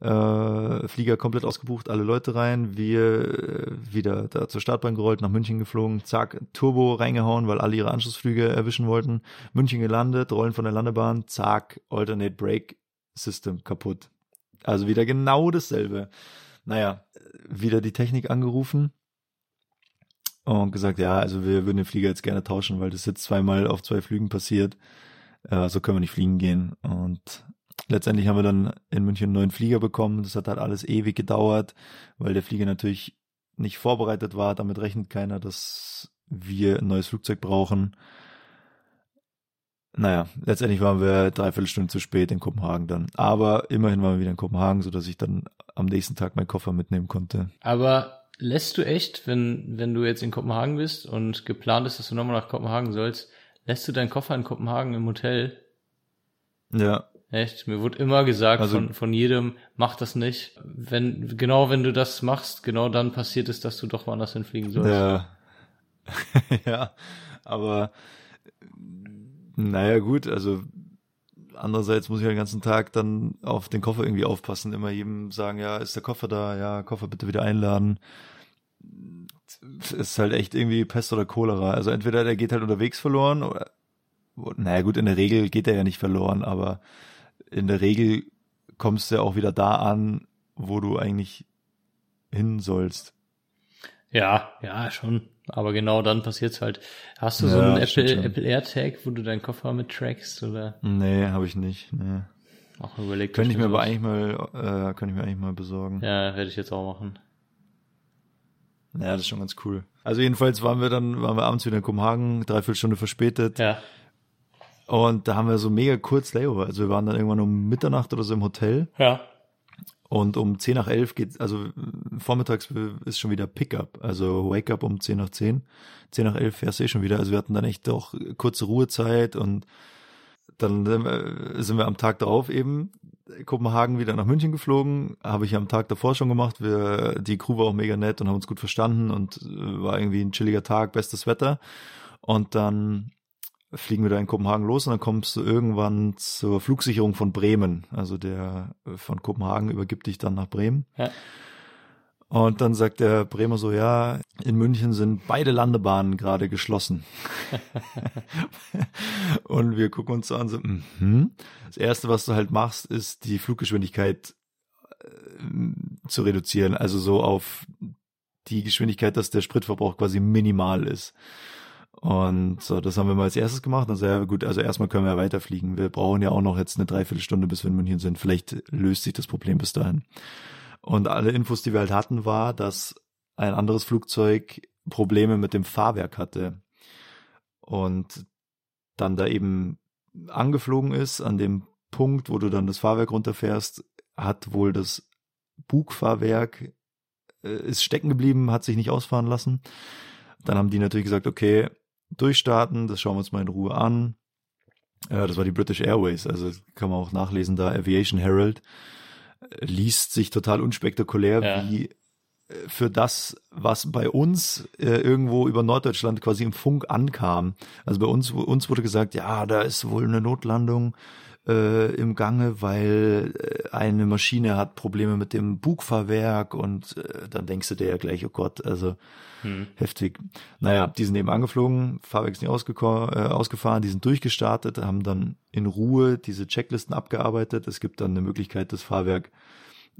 Äh, Flieger komplett ausgebucht, alle Leute rein, wir äh, wieder da zur Startbahn gerollt, nach München geflogen, zack, Turbo reingehauen, weil alle ihre Anschlussflüge erwischen wollten, München gelandet, rollen von der Landebahn, zack, Alternate Brake System kaputt. Also wieder genau dasselbe. Naja, wieder die Technik angerufen und gesagt, ja, also wir würden den Flieger jetzt gerne tauschen, weil das jetzt zweimal auf zwei Flügen passiert. Äh, so können wir nicht fliegen gehen. Und letztendlich haben wir dann in München einen neuen Flieger bekommen. Das hat halt alles ewig gedauert, weil der Flieger natürlich nicht vorbereitet war. Damit rechnet keiner, dass wir ein neues Flugzeug brauchen. Naja, letztendlich waren wir dreiviertel Stunde zu spät in Kopenhagen dann. Aber immerhin waren wir wieder in Kopenhagen, so dass ich dann am nächsten Tag meinen Koffer mitnehmen konnte. Aber lässt du echt, wenn, wenn du jetzt in Kopenhagen bist und geplant ist, dass du nochmal nach Kopenhagen sollst, lässt du deinen Koffer in Kopenhagen im Hotel? Ja. Echt? Mir wurde immer gesagt also, von, von jedem, mach das nicht. Wenn, genau wenn du das machst, genau dann passiert es, dass du doch woanders hinfliegen sollst. Ja. [laughs] ja, aber naja, gut, also andererseits muss ich den ganzen Tag dann auf den Koffer irgendwie aufpassen, immer jedem sagen, ja, ist der Koffer da? Ja, Koffer bitte wieder einladen. Ist halt echt irgendwie Pest oder Cholera. Also entweder der geht halt unterwegs verloren oder, naja gut, in der Regel geht er ja nicht verloren, aber in der Regel kommst du ja auch wieder da an, wo du eigentlich hin sollst. Ja, ja, schon. Aber genau dann passiert's halt. Hast du ja, so einen Apple, Apple AirTag, wo du deinen Koffer mit trackst, oder? Nee, habe ich nicht. Nee. Auch überlegt. Könnte ich mir aber eigentlich mal, äh, könnte ich mir eigentlich mal besorgen. Ja, werde ich jetzt auch machen. Ja, das ist schon ganz cool. Also jedenfalls waren wir dann, waren wir abends wieder in Kopenhagen, dreiviertel Stunde verspätet. Ja. Und da haben wir so mega kurz Layover. Also wir waren dann irgendwann um Mitternacht oder so im Hotel. Ja. Und um 10 nach 11 geht, also vormittags ist schon wieder Pickup, also Wake Up um 10 nach 10. 10 nach 11 fährst du eh schon wieder. Also wir hatten dann echt doch kurze Ruhezeit und dann sind wir am Tag darauf eben Kopenhagen wieder nach München geflogen. Habe ich am Tag davor schon gemacht. Wir, die Crew war auch mega nett und haben uns gut verstanden und äh, war irgendwie ein chilliger Tag, bestes Wetter. Und dann fliegen wir da in Kopenhagen los und dann kommst du irgendwann zur Flugsicherung von Bremen. Also der äh, von Kopenhagen übergibt dich dann nach Bremen. Ja. Und dann sagt der Bremer so, ja, in München sind beide Landebahnen gerade geschlossen. [laughs] und wir gucken uns so an, so, -hmm. das erste, was du halt machst, ist die Fluggeschwindigkeit äh, zu reduzieren. Also so auf die Geschwindigkeit, dass der Spritverbrauch quasi minimal ist. Und so, das haben wir mal als erstes gemacht. Also ja, gut, also erstmal können wir weiterfliegen. Wir brauchen ja auch noch jetzt eine Dreiviertelstunde, bis wir in München sind. Vielleicht löst sich das Problem bis dahin. Und alle Infos, die wir halt hatten, war, dass ein anderes Flugzeug Probleme mit dem Fahrwerk hatte. Und dann da eben angeflogen ist, an dem Punkt, wo du dann das Fahrwerk runterfährst, hat wohl das Bugfahrwerk äh, ist stecken geblieben, hat sich nicht ausfahren lassen. Dann haben die natürlich gesagt, okay, durchstarten, das schauen wir uns mal in Ruhe an. Ja, das war die British Airways, also kann man auch nachlesen da, Aviation Herald, liest sich total unspektakulär, ja. wie äh, für das, was bei uns äh, irgendwo über Norddeutschland quasi im Funk ankam. Also bei uns, uns wurde gesagt, ja, da ist wohl eine Notlandung äh, im Gange, weil äh, eine Maschine hat Probleme mit dem Bugfahrwerk und äh, dann denkst du dir ja gleich, oh Gott, also hm. heftig. Naja, die sind eben angeflogen, Fahrwerk ist nicht äh, ausgefahren, die sind durchgestartet, haben dann in Ruhe diese Checklisten abgearbeitet. Es gibt dann eine Möglichkeit, das Fahrwerk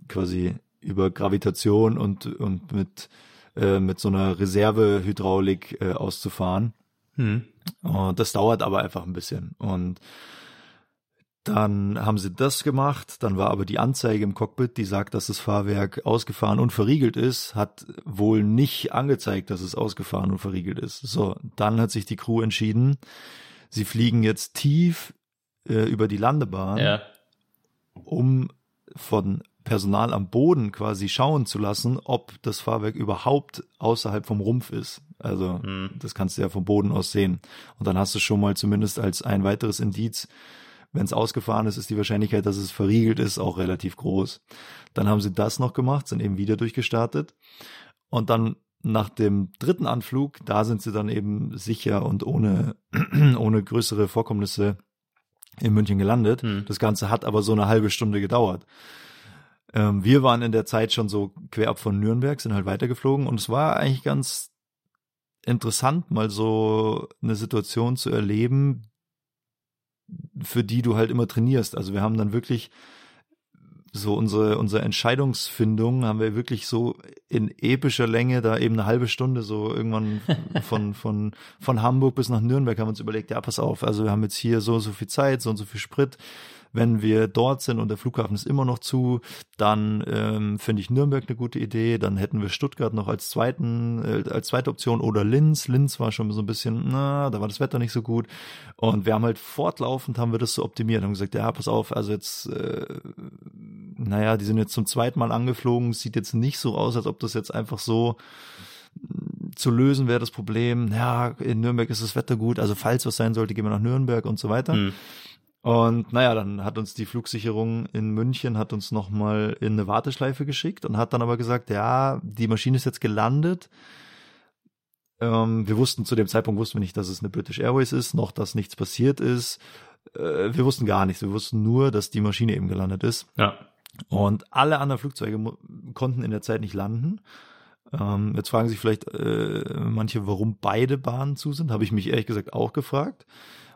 quasi über Gravitation und, und mit, äh, mit so einer Reservehydraulik äh, auszufahren. Hm. Und das dauert aber einfach ein bisschen. Und dann haben sie das gemacht, dann war aber die Anzeige im Cockpit, die sagt, dass das Fahrwerk ausgefahren und verriegelt ist, hat wohl nicht angezeigt, dass es ausgefahren und verriegelt ist. So, dann hat sich die Crew entschieden, sie fliegen jetzt tief äh, über die Landebahn, ja. um von Personal am Boden quasi schauen zu lassen, ob das Fahrwerk überhaupt außerhalb vom Rumpf ist. Also mhm. das kannst du ja vom Boden aus sehen. Und dann hast du schon mal zumindest als ein weiteres Indiz, wenn es ausgefahren ist, ist die Wahrscheinlichkeit, dass es verriegelt ist, auch relativ groß. Dann haben sie das noch gemacht, sind eben wieder durchgestartet. Und dann nach dem dritten Anflug, da sind sie dann eben sicher und ohne, [clears throat] ohne größere Vorkommnisse in München gelandet. Hm. Das Ganze hat aber so eine halbe Stunde gedauert. Ähm, wir waren in der Zeit schon so quer ab von Nürnberg, sind halt weitergeflogen und es war eigentlich ganz interessant, mal so eine Situation zu erleben, für die du halt immer trainierst. Also wir haben dann wirklich so unsere, unsere Entscheidungsfindung haben wir wirklich so in epischer Länge, da eben eine halbe Stunde so irgendwann [laughs] von, von, von Hamburg bis nach Nürnberg haben wir uns überlegt, ja, pass auf, also wir haben jetzt hier so, so viel Zeit, so und so viel Sprit, wenn wir dort sind und der Flughafen ist immer noch zu, dann ähm, finde ich Nürnberg eine gute Idee. Dann hätten wir Stuttgart noch als zweiten, äh, als zweite Option oder Linz. Linz war schon so ein bisschen, na, da war das Wetter nicht so gut. Und wir haben halt fortlaufend haben wir das so optimiert, haben gesagt, ja, pass auf, also jetzt, äh, naja, die sind jetzt zum zweiten Mal angeflogen, sieht jetzt nicht so aus, als ob das jetzt einfach so zu lösen wäre das Problem. Ja, in Nürnberg ist das Wetter gut, also falls was sein sollte, gehen wir nach Nürnberg und so weiter. Hm. Und naja, dann hat uns die Flugsicherung in München hat uns nochmal in eine Warteschleife geschickt und hat dann aber gesagt, ja, die Maschine ist jetzt gelandet. Ähm, wir wussten zu dem Zeitpunkt wussten wir nicht, dass es eine British Airways ist, noch dass nichts passiert ist. Äh, wir wussten gar nichts. Wir wussten nur, dass die Maschine eben gelandet ist. Ja. Und alle anderen Flugzeuge konnten in der Zeit nicht landen. Ähm, jetzt fragen sich vielleicht äh, manche, warum beide Bahnen zu sind. Habe ich mich ehrlich gesagt auch gefragt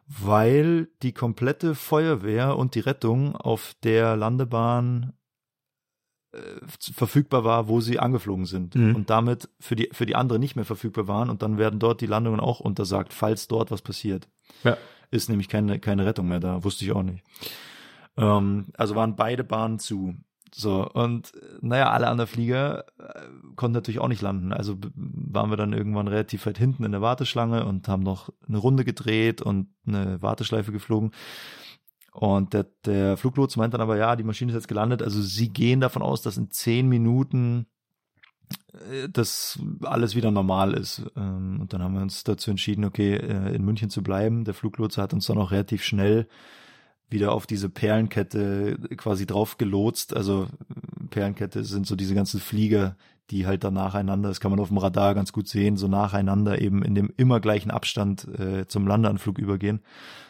weil die komplette Feuerwehr und die Rettung auf der Landebahn äh, verfügbar war, wo sie angeflogen sind mhm. und damit für die für die andere nicht mehr verfügbar waren und dann werden dort die Landungen auch untersagt, falls dort was passiert. Ja. Ist nämlich keine keine Rettung mehr da, wusste ich auch nicht. Ähm, also waren beide Bahnen zu. So, und naja, alle anderen Flieger äh, konnten natürlich auch nicht landen. Also waren wir dann irgendwann relativ weit hinten in der Warteschlange und haben noch eine Runde gedreht und eine Warteschleife geflogen. Und der, der Fluglotse meint dann aber, ja, die Maschine ist jetzt gelandet. Also sie gehen davon aus, dass in zehn Minuten äh, das alles wieder normal ist. Ähm, und dann haben wir uns dazu entschieden, okay, äh, in München zu bleiben. Der Fluglotse hat uns dann auch relativ schnell wieder auf diese Perlenkette quasi drauf gelotst. Also Perlenkette sind so diese ganzen Flieger, die halt dann nacheinander, das kann man auf dem Radar ganz gut sehen, so nacheinander eben in dem immer gleichen Abstand äh, zum Landeanflug übergehen.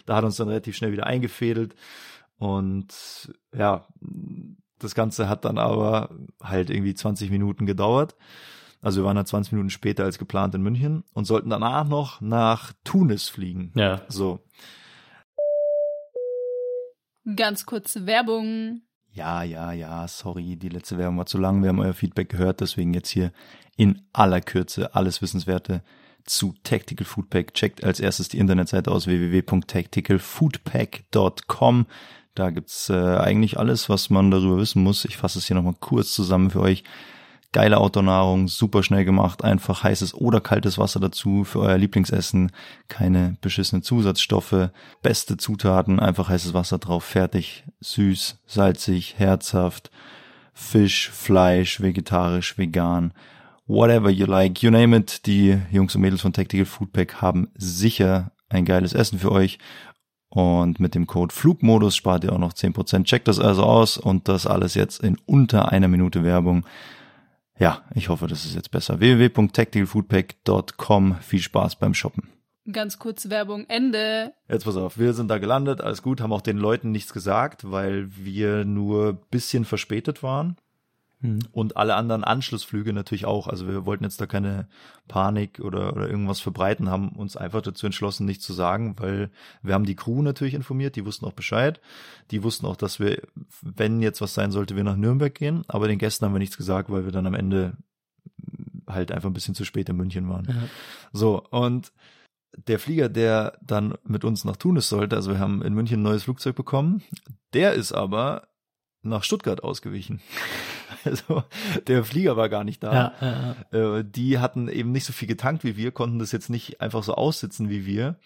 Da hat uns dann relativ schnell wieder eingefädelt und ja, das Ganze hat dann aber halt irgendwie 20 Minuten gedauert. Also wir waren dann 20 Minuten später als geplant in München und sollten danach noch nach Tunis fliegen. Ja. So. Ganz kurze Werbung. Ja, ja, ja, sorry, die letzte Werbung war zu lang. Wir haben euer Feedback gehört, deswegen jetzt hier in aller Kürze alles Wissenswerte zu Tactical Foodpack. Checkt als erstes die Internetseite aus www.tacticalfoodpack.com. Da gibt's äh, eigentlich alles, was man darüber wissen muss. Ich fasse es hier nochmal kurz zusammen für euch. Geile Outdoor-Nahrung, super schnell gemacht, einfach heißes oder kaltes Wasser dazu für euer Lieblingsessen, keine beschissenen Zusatzstoffe, beste Zutaten, einfach heißes Wasser drauf, fertig, süß, salzig, herzhaft, Fisch, Fleisch, vegetarisch, vegan, whatever you like, you name it. Die Jungs und Mädels von Tactical Foodpack haben sicher ein geiles Essen für euch und mit dem Code Flugmodus spart ihr auch noch 10%. Checkt das also aus und das alles jetzt in unter einer Minute Werbung. Ja, ich hoffe, das ist jetzt besser. www.tacticalfoodpack.com. Viel Spaß beim Shoppen. Ganz kurz Werbung, Ende. Jetzt pass auf, wir sind da gelandet, alles gut, haben auch den Leuten nichts gesagt, weil wir nur bisschen verspätet waren. Mhm. Und alle anderen Anschlussflüge natürlich auch. Also wir wollten jetzt da keine Panik oder, oder irgendwas verbreiten, haben uns einfach dazu entschlossen, nichts zu sagen, weil wir haben die Crew natürlich informiert, die wussten auch Bescheid. Die wussten auch, dass wir, wenn jetzt was sein sollte, wir nach Nürnberg gehen. Aber den Gästen haben wir nichts gesagt, weil wir dann am Ende halt einfach ein bisschen zu spät in München waren. Ja. So, und der Flieger, der dann mit uns nach Tunis sollte, also wir haben in München ein neues Flugzeug bekommen, der ist aber nach Stuttgart ausgewichen. [laughs] Also der Flieger war gar nicht da. Ja, ja, ja. Äh, die hatten eben nicht so viel getankt wie wir, konnten das jetzt nicht einfach so aussitzen wie wir,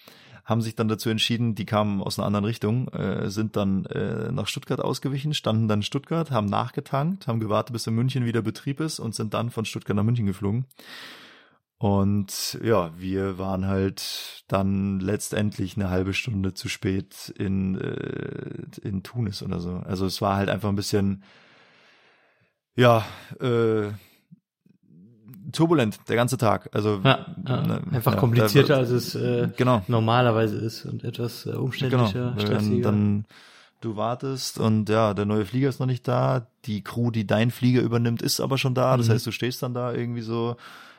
haben sich dann dazu entschieden, die kamen aus einer anderen Richtung, äh, sind dann äh, nach Stuttgart ausgewichen, standen dann in Stuttgart, haben nachgetankt, haben gewartet, bis in München wieder Betrieb ist und sind dann von Stuttgart nach München geflogen. Und ja, wir waren halt dann letztendlich eine halbe Stunde zu spät in, äh, in Tunis oder so. Also es war halt einfach ein bisschen, ja, äh, turbulent der ganze Tag. Also ja, ja. Ne, einfach ja, komplizierter, da- als es äh, genau. normalerweise ist und etwas äh, umständlicher, Genau. stressiger. Dann, dann du wartest und ja, der neue Flieger ist noch nicht da. Die Crew, die dein Flieger übernimmt, ist aber schon da. Das Mhm. heißt, du stehst dann da irgendwie so.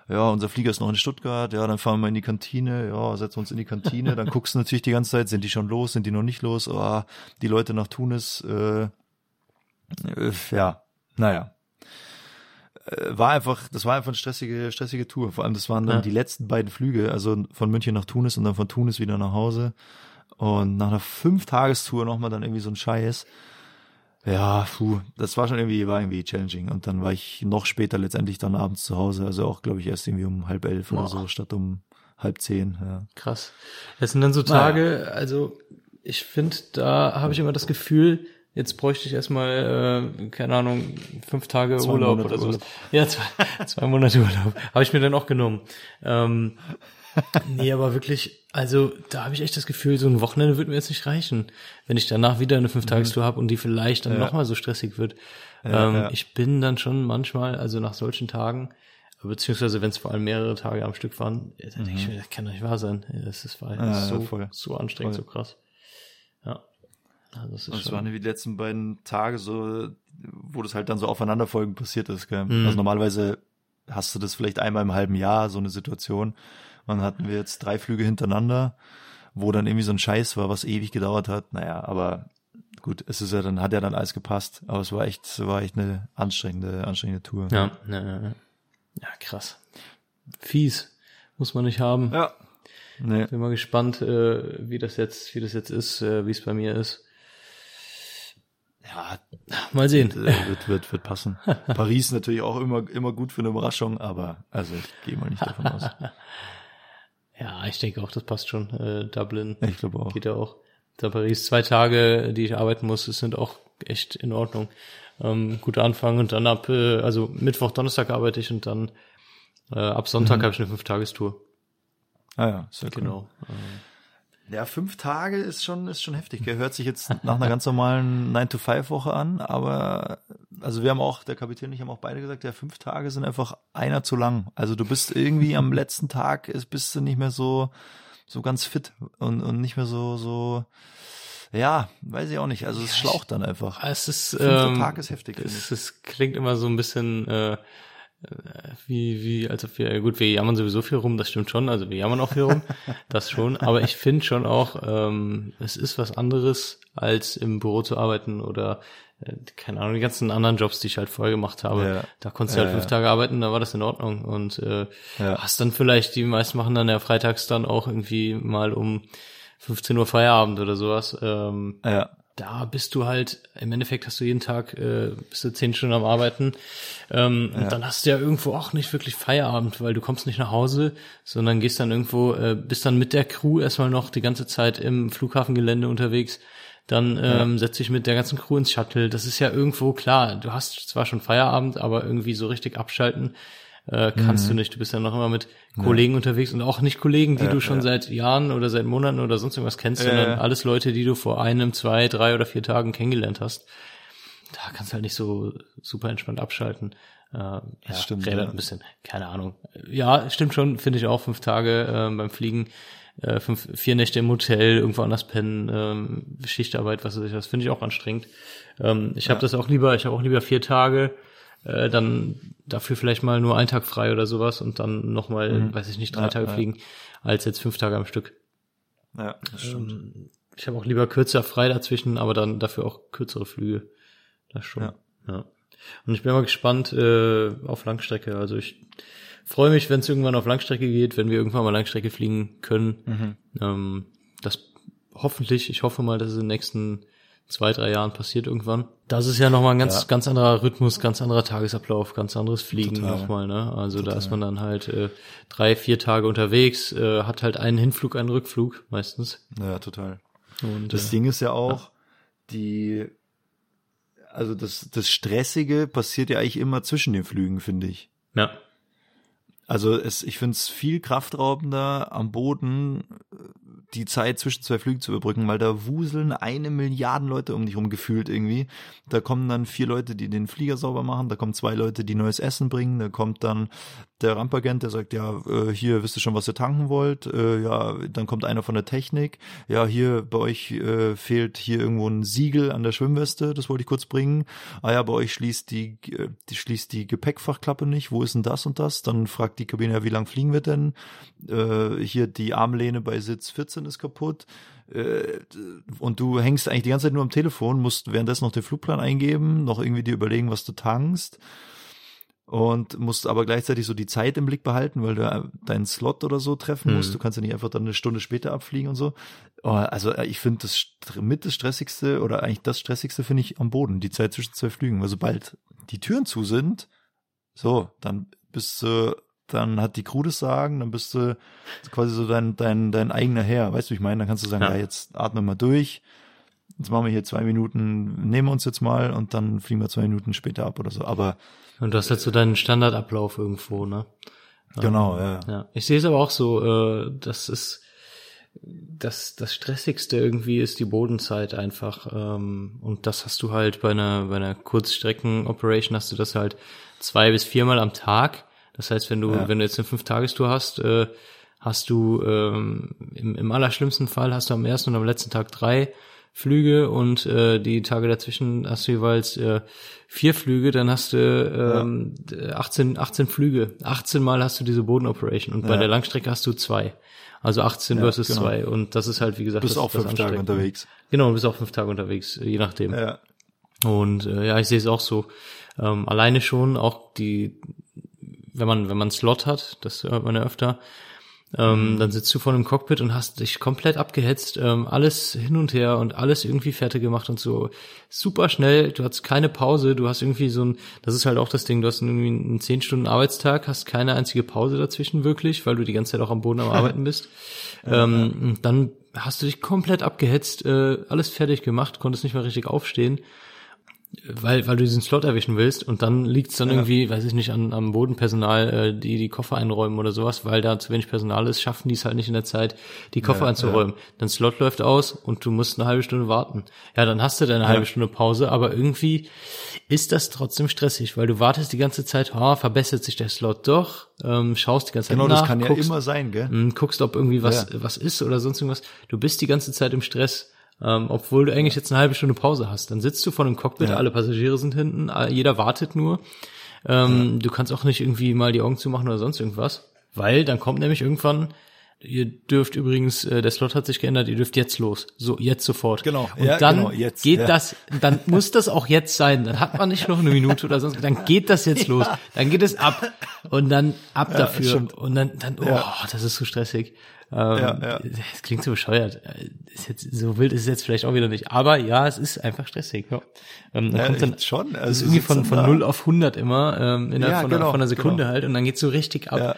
Ja, unser Flieger ist noch in Stuttgart. Ja, dann fahren wir in die Kantine. Ja, setzen wir uns in die Kantine. Dann [laughs] guckst du natürlich die ganze Zeit, sind die schon los, sind die noch nicht los? Oh, die Leute nach Tunis. Äh, äh, ja, naja. Äh, War einfach, das war einfach eine stressige, stressige Tour. Vor allem, das waren dann Ja. die letzten beiden Flüge, also von München nach Tunis und dann von Tunis wieder nach Hause. Und nach einer Fünf-Tagestour nochmal dann irgendwie so ein Scheiß. Ja, puh, das war schon irgendwie, war irgendwie challenging. Und dann war ich noch später letztendlich dann abends zu Hause, also auch, glaube ich, erst irgendwie um halb elf oder Boah. so, statt um halb zehn, ja. Krass. Das sind dann so Tage, also ich finde, da habe ich immer das Gefühl, jetzt bräuchte ich erstmal, äh, keine Ahnung, fünf Tage Zwei Urlaub Monate oder so. Urlaub. Ja, zwei, [laughs] zwei Monate Urlaub. Habe ich mir dann auch genommen. Ähm, nee, aber wirklich, also da habe ich echt das Gefühl, so ein Wochenende wird mir jetzt nicht reichen, wenn ich danach wieder eine Fünftagestour habe und die vielleicht dann Ja. nochmal so stressig wird. Ja, ähm, ja. Ich bin dann schon manchmal, also nach solchen Tagen, beziehungsweise wenn es vor allem mehrere Tage am Stück waren, da denke ich mir, das kann doch nicht wahr sein. Das ist Mhm. Ja, so, voll. so anstrengend, Voll. so krass. Ja. Also das ist Das schon, waren wie die letzten beiden Tage so, wo das halt dann so aufeinanderfolgend passiert ist, gell? Mhm. Also normalerweise hast du das vielleicht einmal im halben Jahr, so eine Situation. Und dann hatten wir jetzt drei Flüge hintereinander, wo dann irgendwie so ein Scheiß war, was ewig gedauert hat. Naja, aber gut, es ist ja dann, hat ja dann alles gepasst. Aber es war echt, es war echt eine anstrengende, anstrengende Tour. ja, ja, ja, ja. ja, krass. Fies. Muss man nicht haben. Ja. Nee. Bin mal gespannt, äh, wie das jetzt, wie das jetzt ist, äh, wie es bei mir ist. Ja, Mal sehen. äh, wird, wird, wird passen. [laughs] Paris natürlich auch immer, immer gut für eine Überraschung, aber also ich gehe mal nicht davon aus. [laughs] Ja, ich denke auch, das passt schon. Äh, Dublin Ich glaube auch. geht ja auch. Da Paris zwei Tage, die ich arbeiten muss, sind auch echt in Ordnung. Ähm, guter Anfang und dann ab, äh, also Mittwoch, Donnerstag arbeite ich und dann äh, ab Sonntag Mhm. habe ich eine Fünf-Tagestour. Ah ja, sehr cool. Genau. Ähm, Ja, fünf Tage ist schon, ist schon heftig. gell? Hört sich jetzt nach einer ganz normalen 9-to-5-Woche an, aber also wir haben auch, der Kapitän und ich haben auch beide gesagt, ja, fünf Tage sind einfach einer zu lang. Also du bist irgendwie am letzten Tag, ist, bist du nicht mehr so, so ganz fit und, und nicht mehr so, so, ja, weiß ich auch nicht. Also es schlaucht dann einfach. Es ist, Fünfter ähm, Tag ist heftig, es, es klingt immer so ein bisschen äh, wie, wie, als ob wir, gut, wir jammern sowieso viel rum, das stimmt schon, also wir jammern auch viel rum, [laughs] das schon, aber ich finde schon auch, ähm, es ist was anderes, als im Büro zu arbeiten oder, äh, keine Ahnung, die ganzen anderen Jobs, die ich halt vorher gemacht habe, Ja. da konntest du Ja, halt fünf ja. Tage arbeiten, da war das in Ordnung und äh, Ja. hast dann vielleicht, die meisten machen dann ja freitags dann auch irgendwie mal um 15 Uhr Feierabend oder sowas, ähm, Ja, da bist du halt, im Endeffekt hast du jeden Tag, äh, bist du zehn Stunden am Arbeiten. Ähm, Und dann hast du ja irgendwo auch nicht wirklich Feierabend, weil du kommst nicht nach Hause, sondern gehst dann irgendwo, äh, bist dann mit der Crew erstmal noch die ganze Zeit im Flughafengelände unterwegs. Dann ähm, setzt dich mit der ganzen Crew ins Shuttle. Das ist ja irgendwo klar. Du hast zwar schon Feierabend, aber irgendwie so richtig abschalten äh, kannst du nicht. Du bist ja noch immer mit Kollegen unterwegs und auch nicht Kollegen, die du schon seit Jahren oder seit Monaten oder sonst irgendwas kennst, Ja, sondern ja. alles Leute, die du vor einem, zwei, drei oder vier Tagen kennengelernt hast. Da kannst du halt nicht so super entspannt abschalten. Äh, ja, stimmt, rädert ja. ein bisschen, keine Ahnung. Ja, stimmt schon, finde ich auch, fünf Tage ähm, beim Fliegen, äh, fünf, vier Nächte im Hotel, irgendwo anders pennen, ähm, Schichtarbeit, was weiß ich, das finde ich auch anstrengend. Ähm, ich habe das auch lieber, ich habe auch lieber vier Tage, äh, dann dafür vielleicht mal nur einen Tag frei oder sowas und dann nochmal, weiß ich nicht, drei Mhm. Ja, Tage ja. fliegen, als jetzt fünf Tage am Stück. ja, das stimmt. Ähm, ich habe auch lieber kürzer frei dazwischen, aber dann dafür auch kürzere Flüge. Das schon. Ja. Ja. Und ich bin mal gespannt äh, auf Langstrecke. Also ich freue mich, wenn es irgendwann auf Langstrecke geht, wenn wir irgendwann mal Langstrecke fliegen können. Mhm. Ähm, das hoffentlich, ich hoffe mal, dass es in den nächsten zwei, drei Jahren passiert irgendwann. Das ist ja nochmal ein ganz, Ja. ganz anderer Rhythmus, ganz anderer Tagesablauf, ganz anderes Fliegen nochmal, ne? Also da Total. ist man dann halt äh, drei, vier Tage unterwegs, äh, hat halt einen Hinflug, einen Rückflug meistens. Ja, total. Und Das äh, Ding ist ja auch, die, also das, das Stressige passiert ja eigentlich immer zwischen den Flügen, finde ich. ja. Also es, ich finde es viel kraftraubender am Boden die Zeit zwischen zwei Flügen zu überbrücken, weil da wuseln eine Milliarden Leute um dich rum gefühlt irgendwie. Da kommen dann vier Leute, die den Flieger sauber machen, da kommen zwei Leute, die neues Essen bringen, da kommt dann der Rampagent, der sagt, ja, äh, hier wisst ihr schon, was ihr tanken wollt, äh, ja, dann kommt einer von der Technik, ja, hier bei euch äh, fehlt hier irgendwo ein Siegel an der Schwimmweste, das wollte ich kurz bringen. Ah ja, bei euch schließt die, die schließt die Gepäckfachklappe nicht, wo ist denn das und das? Dann fragt die Kabine, ja, wie lang fliegen wir denn? Hier die Armlehne bei Sitz 14 ist kaputt. Äh, und du hängst eigentlich die ganze Zeit nur am Telefon, musst währenddessen noch den Flugplan eingeben, noch irgendwie dir überlegen, was du tankst und musst aber gleichzeitig so die Zeit im Blick behalten, weil du äh, deinen Slot oder so treffen Hm. musst. Du kannst ja nicht einfach dann eine Stunde später abfliegen und so. Oh, Also äh, ich finde das mit das stressigste oder eigentlich das stressigste finde ich am Boden, die Zeit zwischen zwei Flügen. Weil sobald die Türen zu sind, so, dann bist du, dann hat die Crew das Sagen, dann bist du quasi so dein, dein, dein eigener Herr. Weißt du, wie ich meine? Dann kannst du sagen, Ja. ja, jetzt atme mal durch. Jetzt machen wir hier zwei Minuten, nehmen wir uns jetzt mal und dann fliegen wir zwei Minuten später ab oder so. Aber Und du hast halt so deinen Standardablauf irgendwo, ne? genau, ja. Ja, ich sehe es aber auch so, äh, das ist das, das Stressigste irgendwie ist die Bodenzeit einfach. Ähm, und das hast du halt bei einer, bei einer Kurzstrecken-Operation hast du das halt zwei bis viermal am Tag. Das heißt, wenn du, Ja. wenn du jetzt eine Fünf-Tagestour hast, äh, hast du ähm, im, im allerschlimmsten Fall hast du am ersten und am letzten Tag drei Flüge und äh, die Tage dazwischen hast du jeweils äh, vier Flüge, dann hast du ähm, 18, 18 Flüge. 18 Mal hast du diese Bodenoperation und bei Ja. der Langstrecke hast du zwei. Also 18 Ja, versus genau. zwei und das ist halt, wie gesagt, Bist das, auch fünf Tage unterwegs. Genau, du bist auch fünf Tage unterwegs, je nachdem. Ja. Und äh, ja, ich sehe es auch so. Ähm, alleine schon auch die, wenn man wenn man Slot hat, das hört man ja öfter, ähm, dann sitzt du vor einem Cockpit und hast dich komplett abgehetzt, ähm, alles hin und her und alles irgendwie fertig gemacht und so super schnell. Du hast keine Pause, du hast irgendwie so ein, das ist halt auch das Ding, du hast irgendwie einen zehn Stunden Arbeitstag, hast keine einzige Pause dazwischen wirklich, weil du die ganze Zeit auch am Boden am [laughs] Arbeiten bist. ähm, Dann hast du dich komplett abgehetzt, äh, alles fertig gemacht, konntest nicht mehr richtig aufstehen weil, weil du diesen Slot erwischen willst und dann liegt's dann Ja. irgendwie, weiß ich nicht, an, am Bodenpersonal, äh, die die Koffer einräumen oder sowas, weil da zu wenig Personal ist, schaffen die es halt nicht in der Zeit, die Koffer Ja, einzuräumen. Dann Slot läuft aus und du musst eine halbe Stunde warten. Ja, dann hast du deine halbe Stunde Pause, aber irgendwie ist das trotzdem stressig, weil du wartest die ganze Zeit, oh, verbessert sich der Slot doch, ähm, schaust die ganze Zeit Genau, nach, das kann ja guckst, immer sein, gell? Mm, guckst, ob irgendwie was, Ja. was ist oder sonst irgendwas. Du bist die ganze Zeit im Stress, ähm, obwohl du eigentlich jetzt eine halbe Stunde Pause hast. Dann sitzt du vor einem Cockpit, Ja. alle Passagiere sind hinten, jeder wartet nur. Ähm, Du kannst auch nicht irgendwie mal die Augen zumachen oder sonst irgendwas, weil dann kommt nämlich irgendwann, ihr dürft übrigens, äh, der Slot hat sich geändert, ihr dürft jetzt los. So, jetzt sofort. Genau. Und Ja, dann genau, jetzt, geht ja. das, dann muss das auch jetzt sein. Dann hat man nicht noch eine Minute oder sonst, dann geht das jetzt [laughs] los. Dann geht es ab. Und dann ab dafür. Und dann, dann, oh, Ja. das ist so stressig. Ähm, Ja, ja. Es klingt so bescheuert. Ist jetzt, so wild ist es jetzt vielleicht auch wieder nicht. Aber ja, es ist einfach stressig. Ja. Ähm, dann Ja, kommt dann, schon. das Also ist irgendwie von, von da. 0 auf 100 immer, ähm, innerhalb Ja, von, genau, einer, von einer Sekunde genau. halt. Und dann geht's so richtig ab.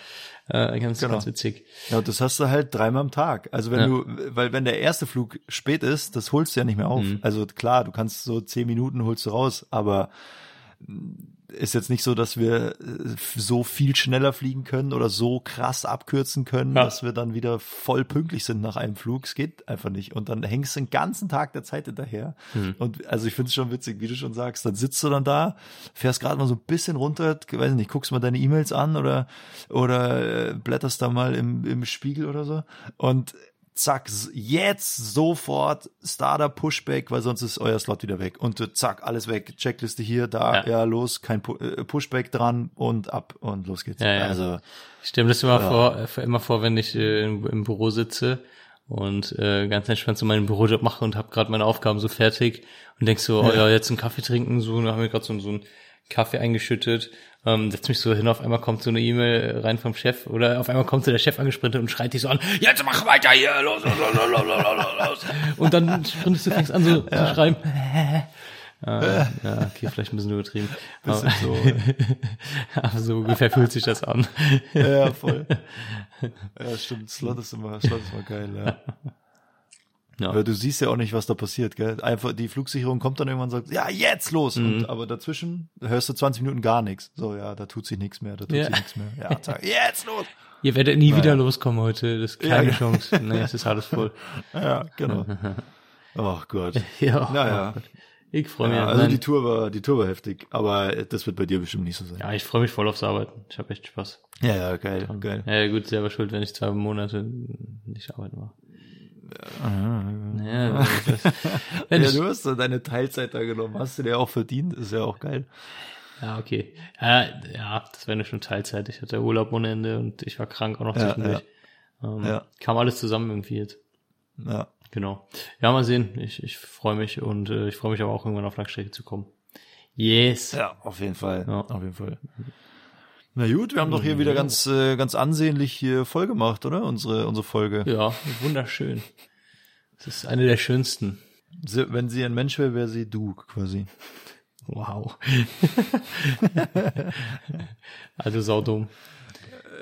Äh, ganz, Genau. ganz witzig. Ja, das hast du halt dreimal am Tag. Also wenn Ja. du, weil wenn der erste Flug spät ist, das holst du ja nicht mehr auf. Mhm. Also klar, du kannst so zehn Minuten holst du raus, aber ist jetzt nicht so, dass wir äh, so viel schneller fliegen können oder so krass abkürzen können, Ja. dass wir dann wieder voll pünktlich sind nach einem Flug. Es geht einfach nicht. Und dann hängst du den ganzen Tag der Zeit hinterher. Mhm. Und also ich finde es schon witzig, wie du schon sagst, dann sitzt du dann da, fährst gerade mal so ein bisschen runter, weiß nicht, guckst mal deine E-Mails an oder oder äh, blätterst da mal im, im Spiegel oder so und zack, jetzt sofort Starter Pushback, weil sonst ist euer Slot wieder weg. Und äh, zack, alles weg. Checkliste hier, da, Ja. ja, los, kein Pu äh, Pushback dran und ab und los geht's. Ja, ja. Also, Ich stelle mir das immer Ja. vor, äh, immer vor, wenn ich äh, im, im Büro sitze und äh, ganz entspannt so meinen Bürojob mache und habe gerade meine Aufgaben so fertig und denk so, oh ja, jetzt einen Kaffee trinken, so, dann haben wir gerade so, so ein Kaffee eingeschüttet, ähm, setz mich so hin, auf einmal kommt so eine E-Mail rein vom Chef oder auf einmal kommt so der Chef angesprintet und schreit dich so an, jetzt mach weiter hier, los, los, los, los, los, los, los. [laughs] Und dann sprintest du, fängst an so ja. zu schreiben. Äh, [laughs] ja, okay, vielleicht ein bisschen übertrieben. Bisschen aber, so. [laughs] aber so ungefähr fühlt sich das an. Ja, voll. Ja, stimmt. Slot ist immer, Slot ist immer geil, ja. Ja. Aber du siehst ja auch nicht, was da passiert, gell? Einfach die Flugsicherung kommt dann irgendwann und sagt, ja, jetzt los. Mhm. Und, aber dazwischen hörst du 20 Minuten gar nichts. So, ja, da tut sich nichts mehr, da tut Ja. sich nichts mehr. Ja, [laughs] sag, jetzt los. Ihr werdet nie Naja. wieder loskommen heute, das ist keine Ja, Chance. Nee, es ist alles voll. [laughs] Ja, genau. [laughs] Oh Gott. Ja, Naja. ich freue mich. Ja, also Nein. die Tour war, die Tour war heftig, aber das wird bei dir bestimmt nicht so sein. ja, ich freue mich voll aufs Arbeiten. Ich habe echt Spaß. Ja, ja, geil, geil. Ja, gut, selber schuld, wenn ich zwei Monate nicht arbeiten war. Ja, [laughs] wenn Ja, du hast so deine Teilzeit da genommen, hast du dir auch verdient, ist ja auch geil. ja, okay. Ja, ja, das wäre schon Teilzeit. Ich hatte Urlaub ohne Ende und ich war krank auch noch Ja, zwischendurch. Ähm, Ja. Kam alles zusammen irgendwie jetzt. Ja. Genau. Ja, mal sehen. Ich, ich freue mich und äh, ich freue mich aber auch irgendwann auf Langstrecke zu kommen. Yes. Ja, auf jeden Fall. Ja. Auf jeden Fall. Na gut, wir haben doch hier wieder ganz, äh, ganz ansehnlich hier voll gemacht, oder? Unsere, unsere Folge. Ja, wunderschön. Das ist eine der schönsten. Sie, wenn sie ein Mensch wäre, wäre sie du, quasi. Wow. [laughs] also saudumm.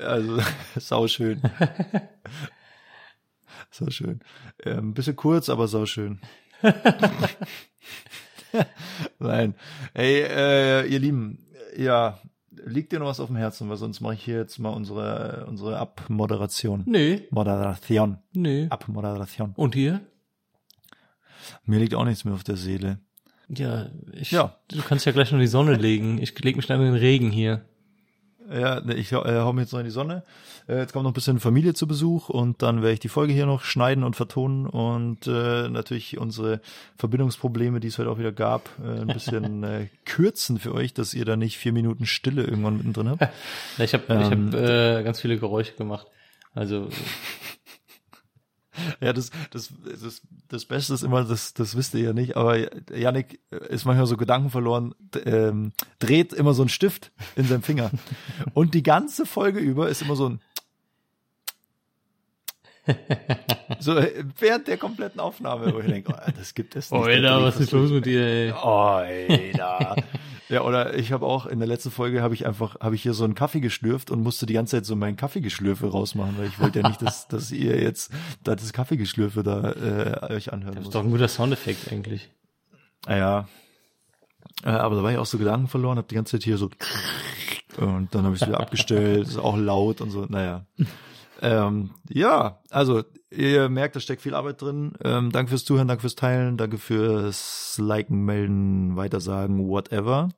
Also, [laughs] sauschön. [laughs] sauschön. Ähm, bisschen kurz, aber sauschön. Nein. Ey, äh, ihr Lieben, ja, liegt dir noch was auf dem Herzen, weil sonst mache ich hier jetzt mal unsere, unsere Abmoderation. Nee, Moderation. nee. Abmoderation. Und hier? Mir liegt auch nichts mehr auf der Seele. Ja, ich, Ja. du kannst ja gleich noch die Sonne legen. Ich leg mich dann in den Regen hier. Ja, ne, ich hau- äh, hau mir jetzt noch in die Sonne. Äh, jetzt kommt noch ein bisschen Familie zu Besuch und dann werde ich die Folge hier noch schneiden und vertonen und äh, natürlich unsere Verbindungsprobleme, die es heute auch wieder gab, äh, ein [laughs] bisschen äh, kürzen für euch, dass ihr da nicht vier Minuten Stille irgendwann mittendrin habt. [laughs] Ich habe ich Ähm. hab, äh, ganz viele Geräusche gemacht. Also, [laughs] Ja, das, das, das, das Beste ist immer, das, das wisst ihr ja nicht, aber Yannick ist manchmal so Gedanken verloren, ähm, dreht immer so einen Stift in seinem Finger. [laughs] Und die ganze Folge über ist immer so ein so äh, während der kompletten Aufnahme, wo ich denke, oh, das gibt es nicht. Alter, was ist los mit dir, ey? Alter. ja, oder ich habe auch in der letzten Folge habe ich einfach habe ich hier so einen Kaffee geschlürft und musste die ganze Zeit so mein Kaffeegeschlürfe rausmachen, weil ich wollte ja nicht, dass dass ihr jetzt da das Kaffeegeschlürfe da äh, euch anhören Das ist doch ein guter Soundeffekt eigentlich. Ah, ja. Äh, aber da war ich auch so Gedanken verloren, habe die ganze Zeit hier so und dann habe ich es wieder abgestellt, ist auch laut und so, naja. Ähm, ja, also ihr merkt, da steckt viel Arbeit drin. Ähm, danke fürs Zuhören, danke fürs Teilen, danke fürs Liken, Melden, Weitersagen, whatever.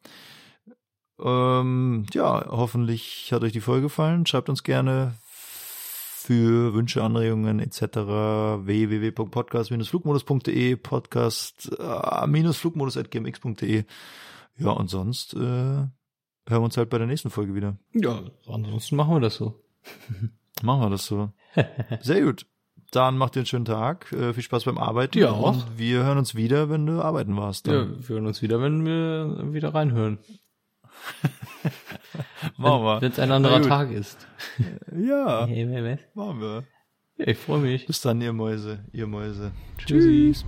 Ähm, ja, hoffentlich hat euch die Folge gefallen. Schreibt uns gerne für Wünsche, Anregungen etc. www.podcast-flugmodus.de podcast-flugmodus.gmx.de Ja, und sonst äh, hören wir uns halt bei der nächsten Folge wieder. Ja, ansonsten machen wir das so. [laughs] Machen wir das so. [laughs] Sehr gut. Dann macht ihr einen schönen Tag. Äh, viel Spaß beim Arbeiten. Ja, auch. Und wir hören uns wieder, wenn du arbeiten warst. Ja, Dann wir hören uns wieder, wenn wir wieder reinhören. [laughs] machen wir. Wenn es ein anderer. Tag ist. [laughs] Ja, Hey, machen wir. Ja, ich freue mich. Bis dann, ihr Mäuse, ihr Mäuse. Tschüssi. Tschüss.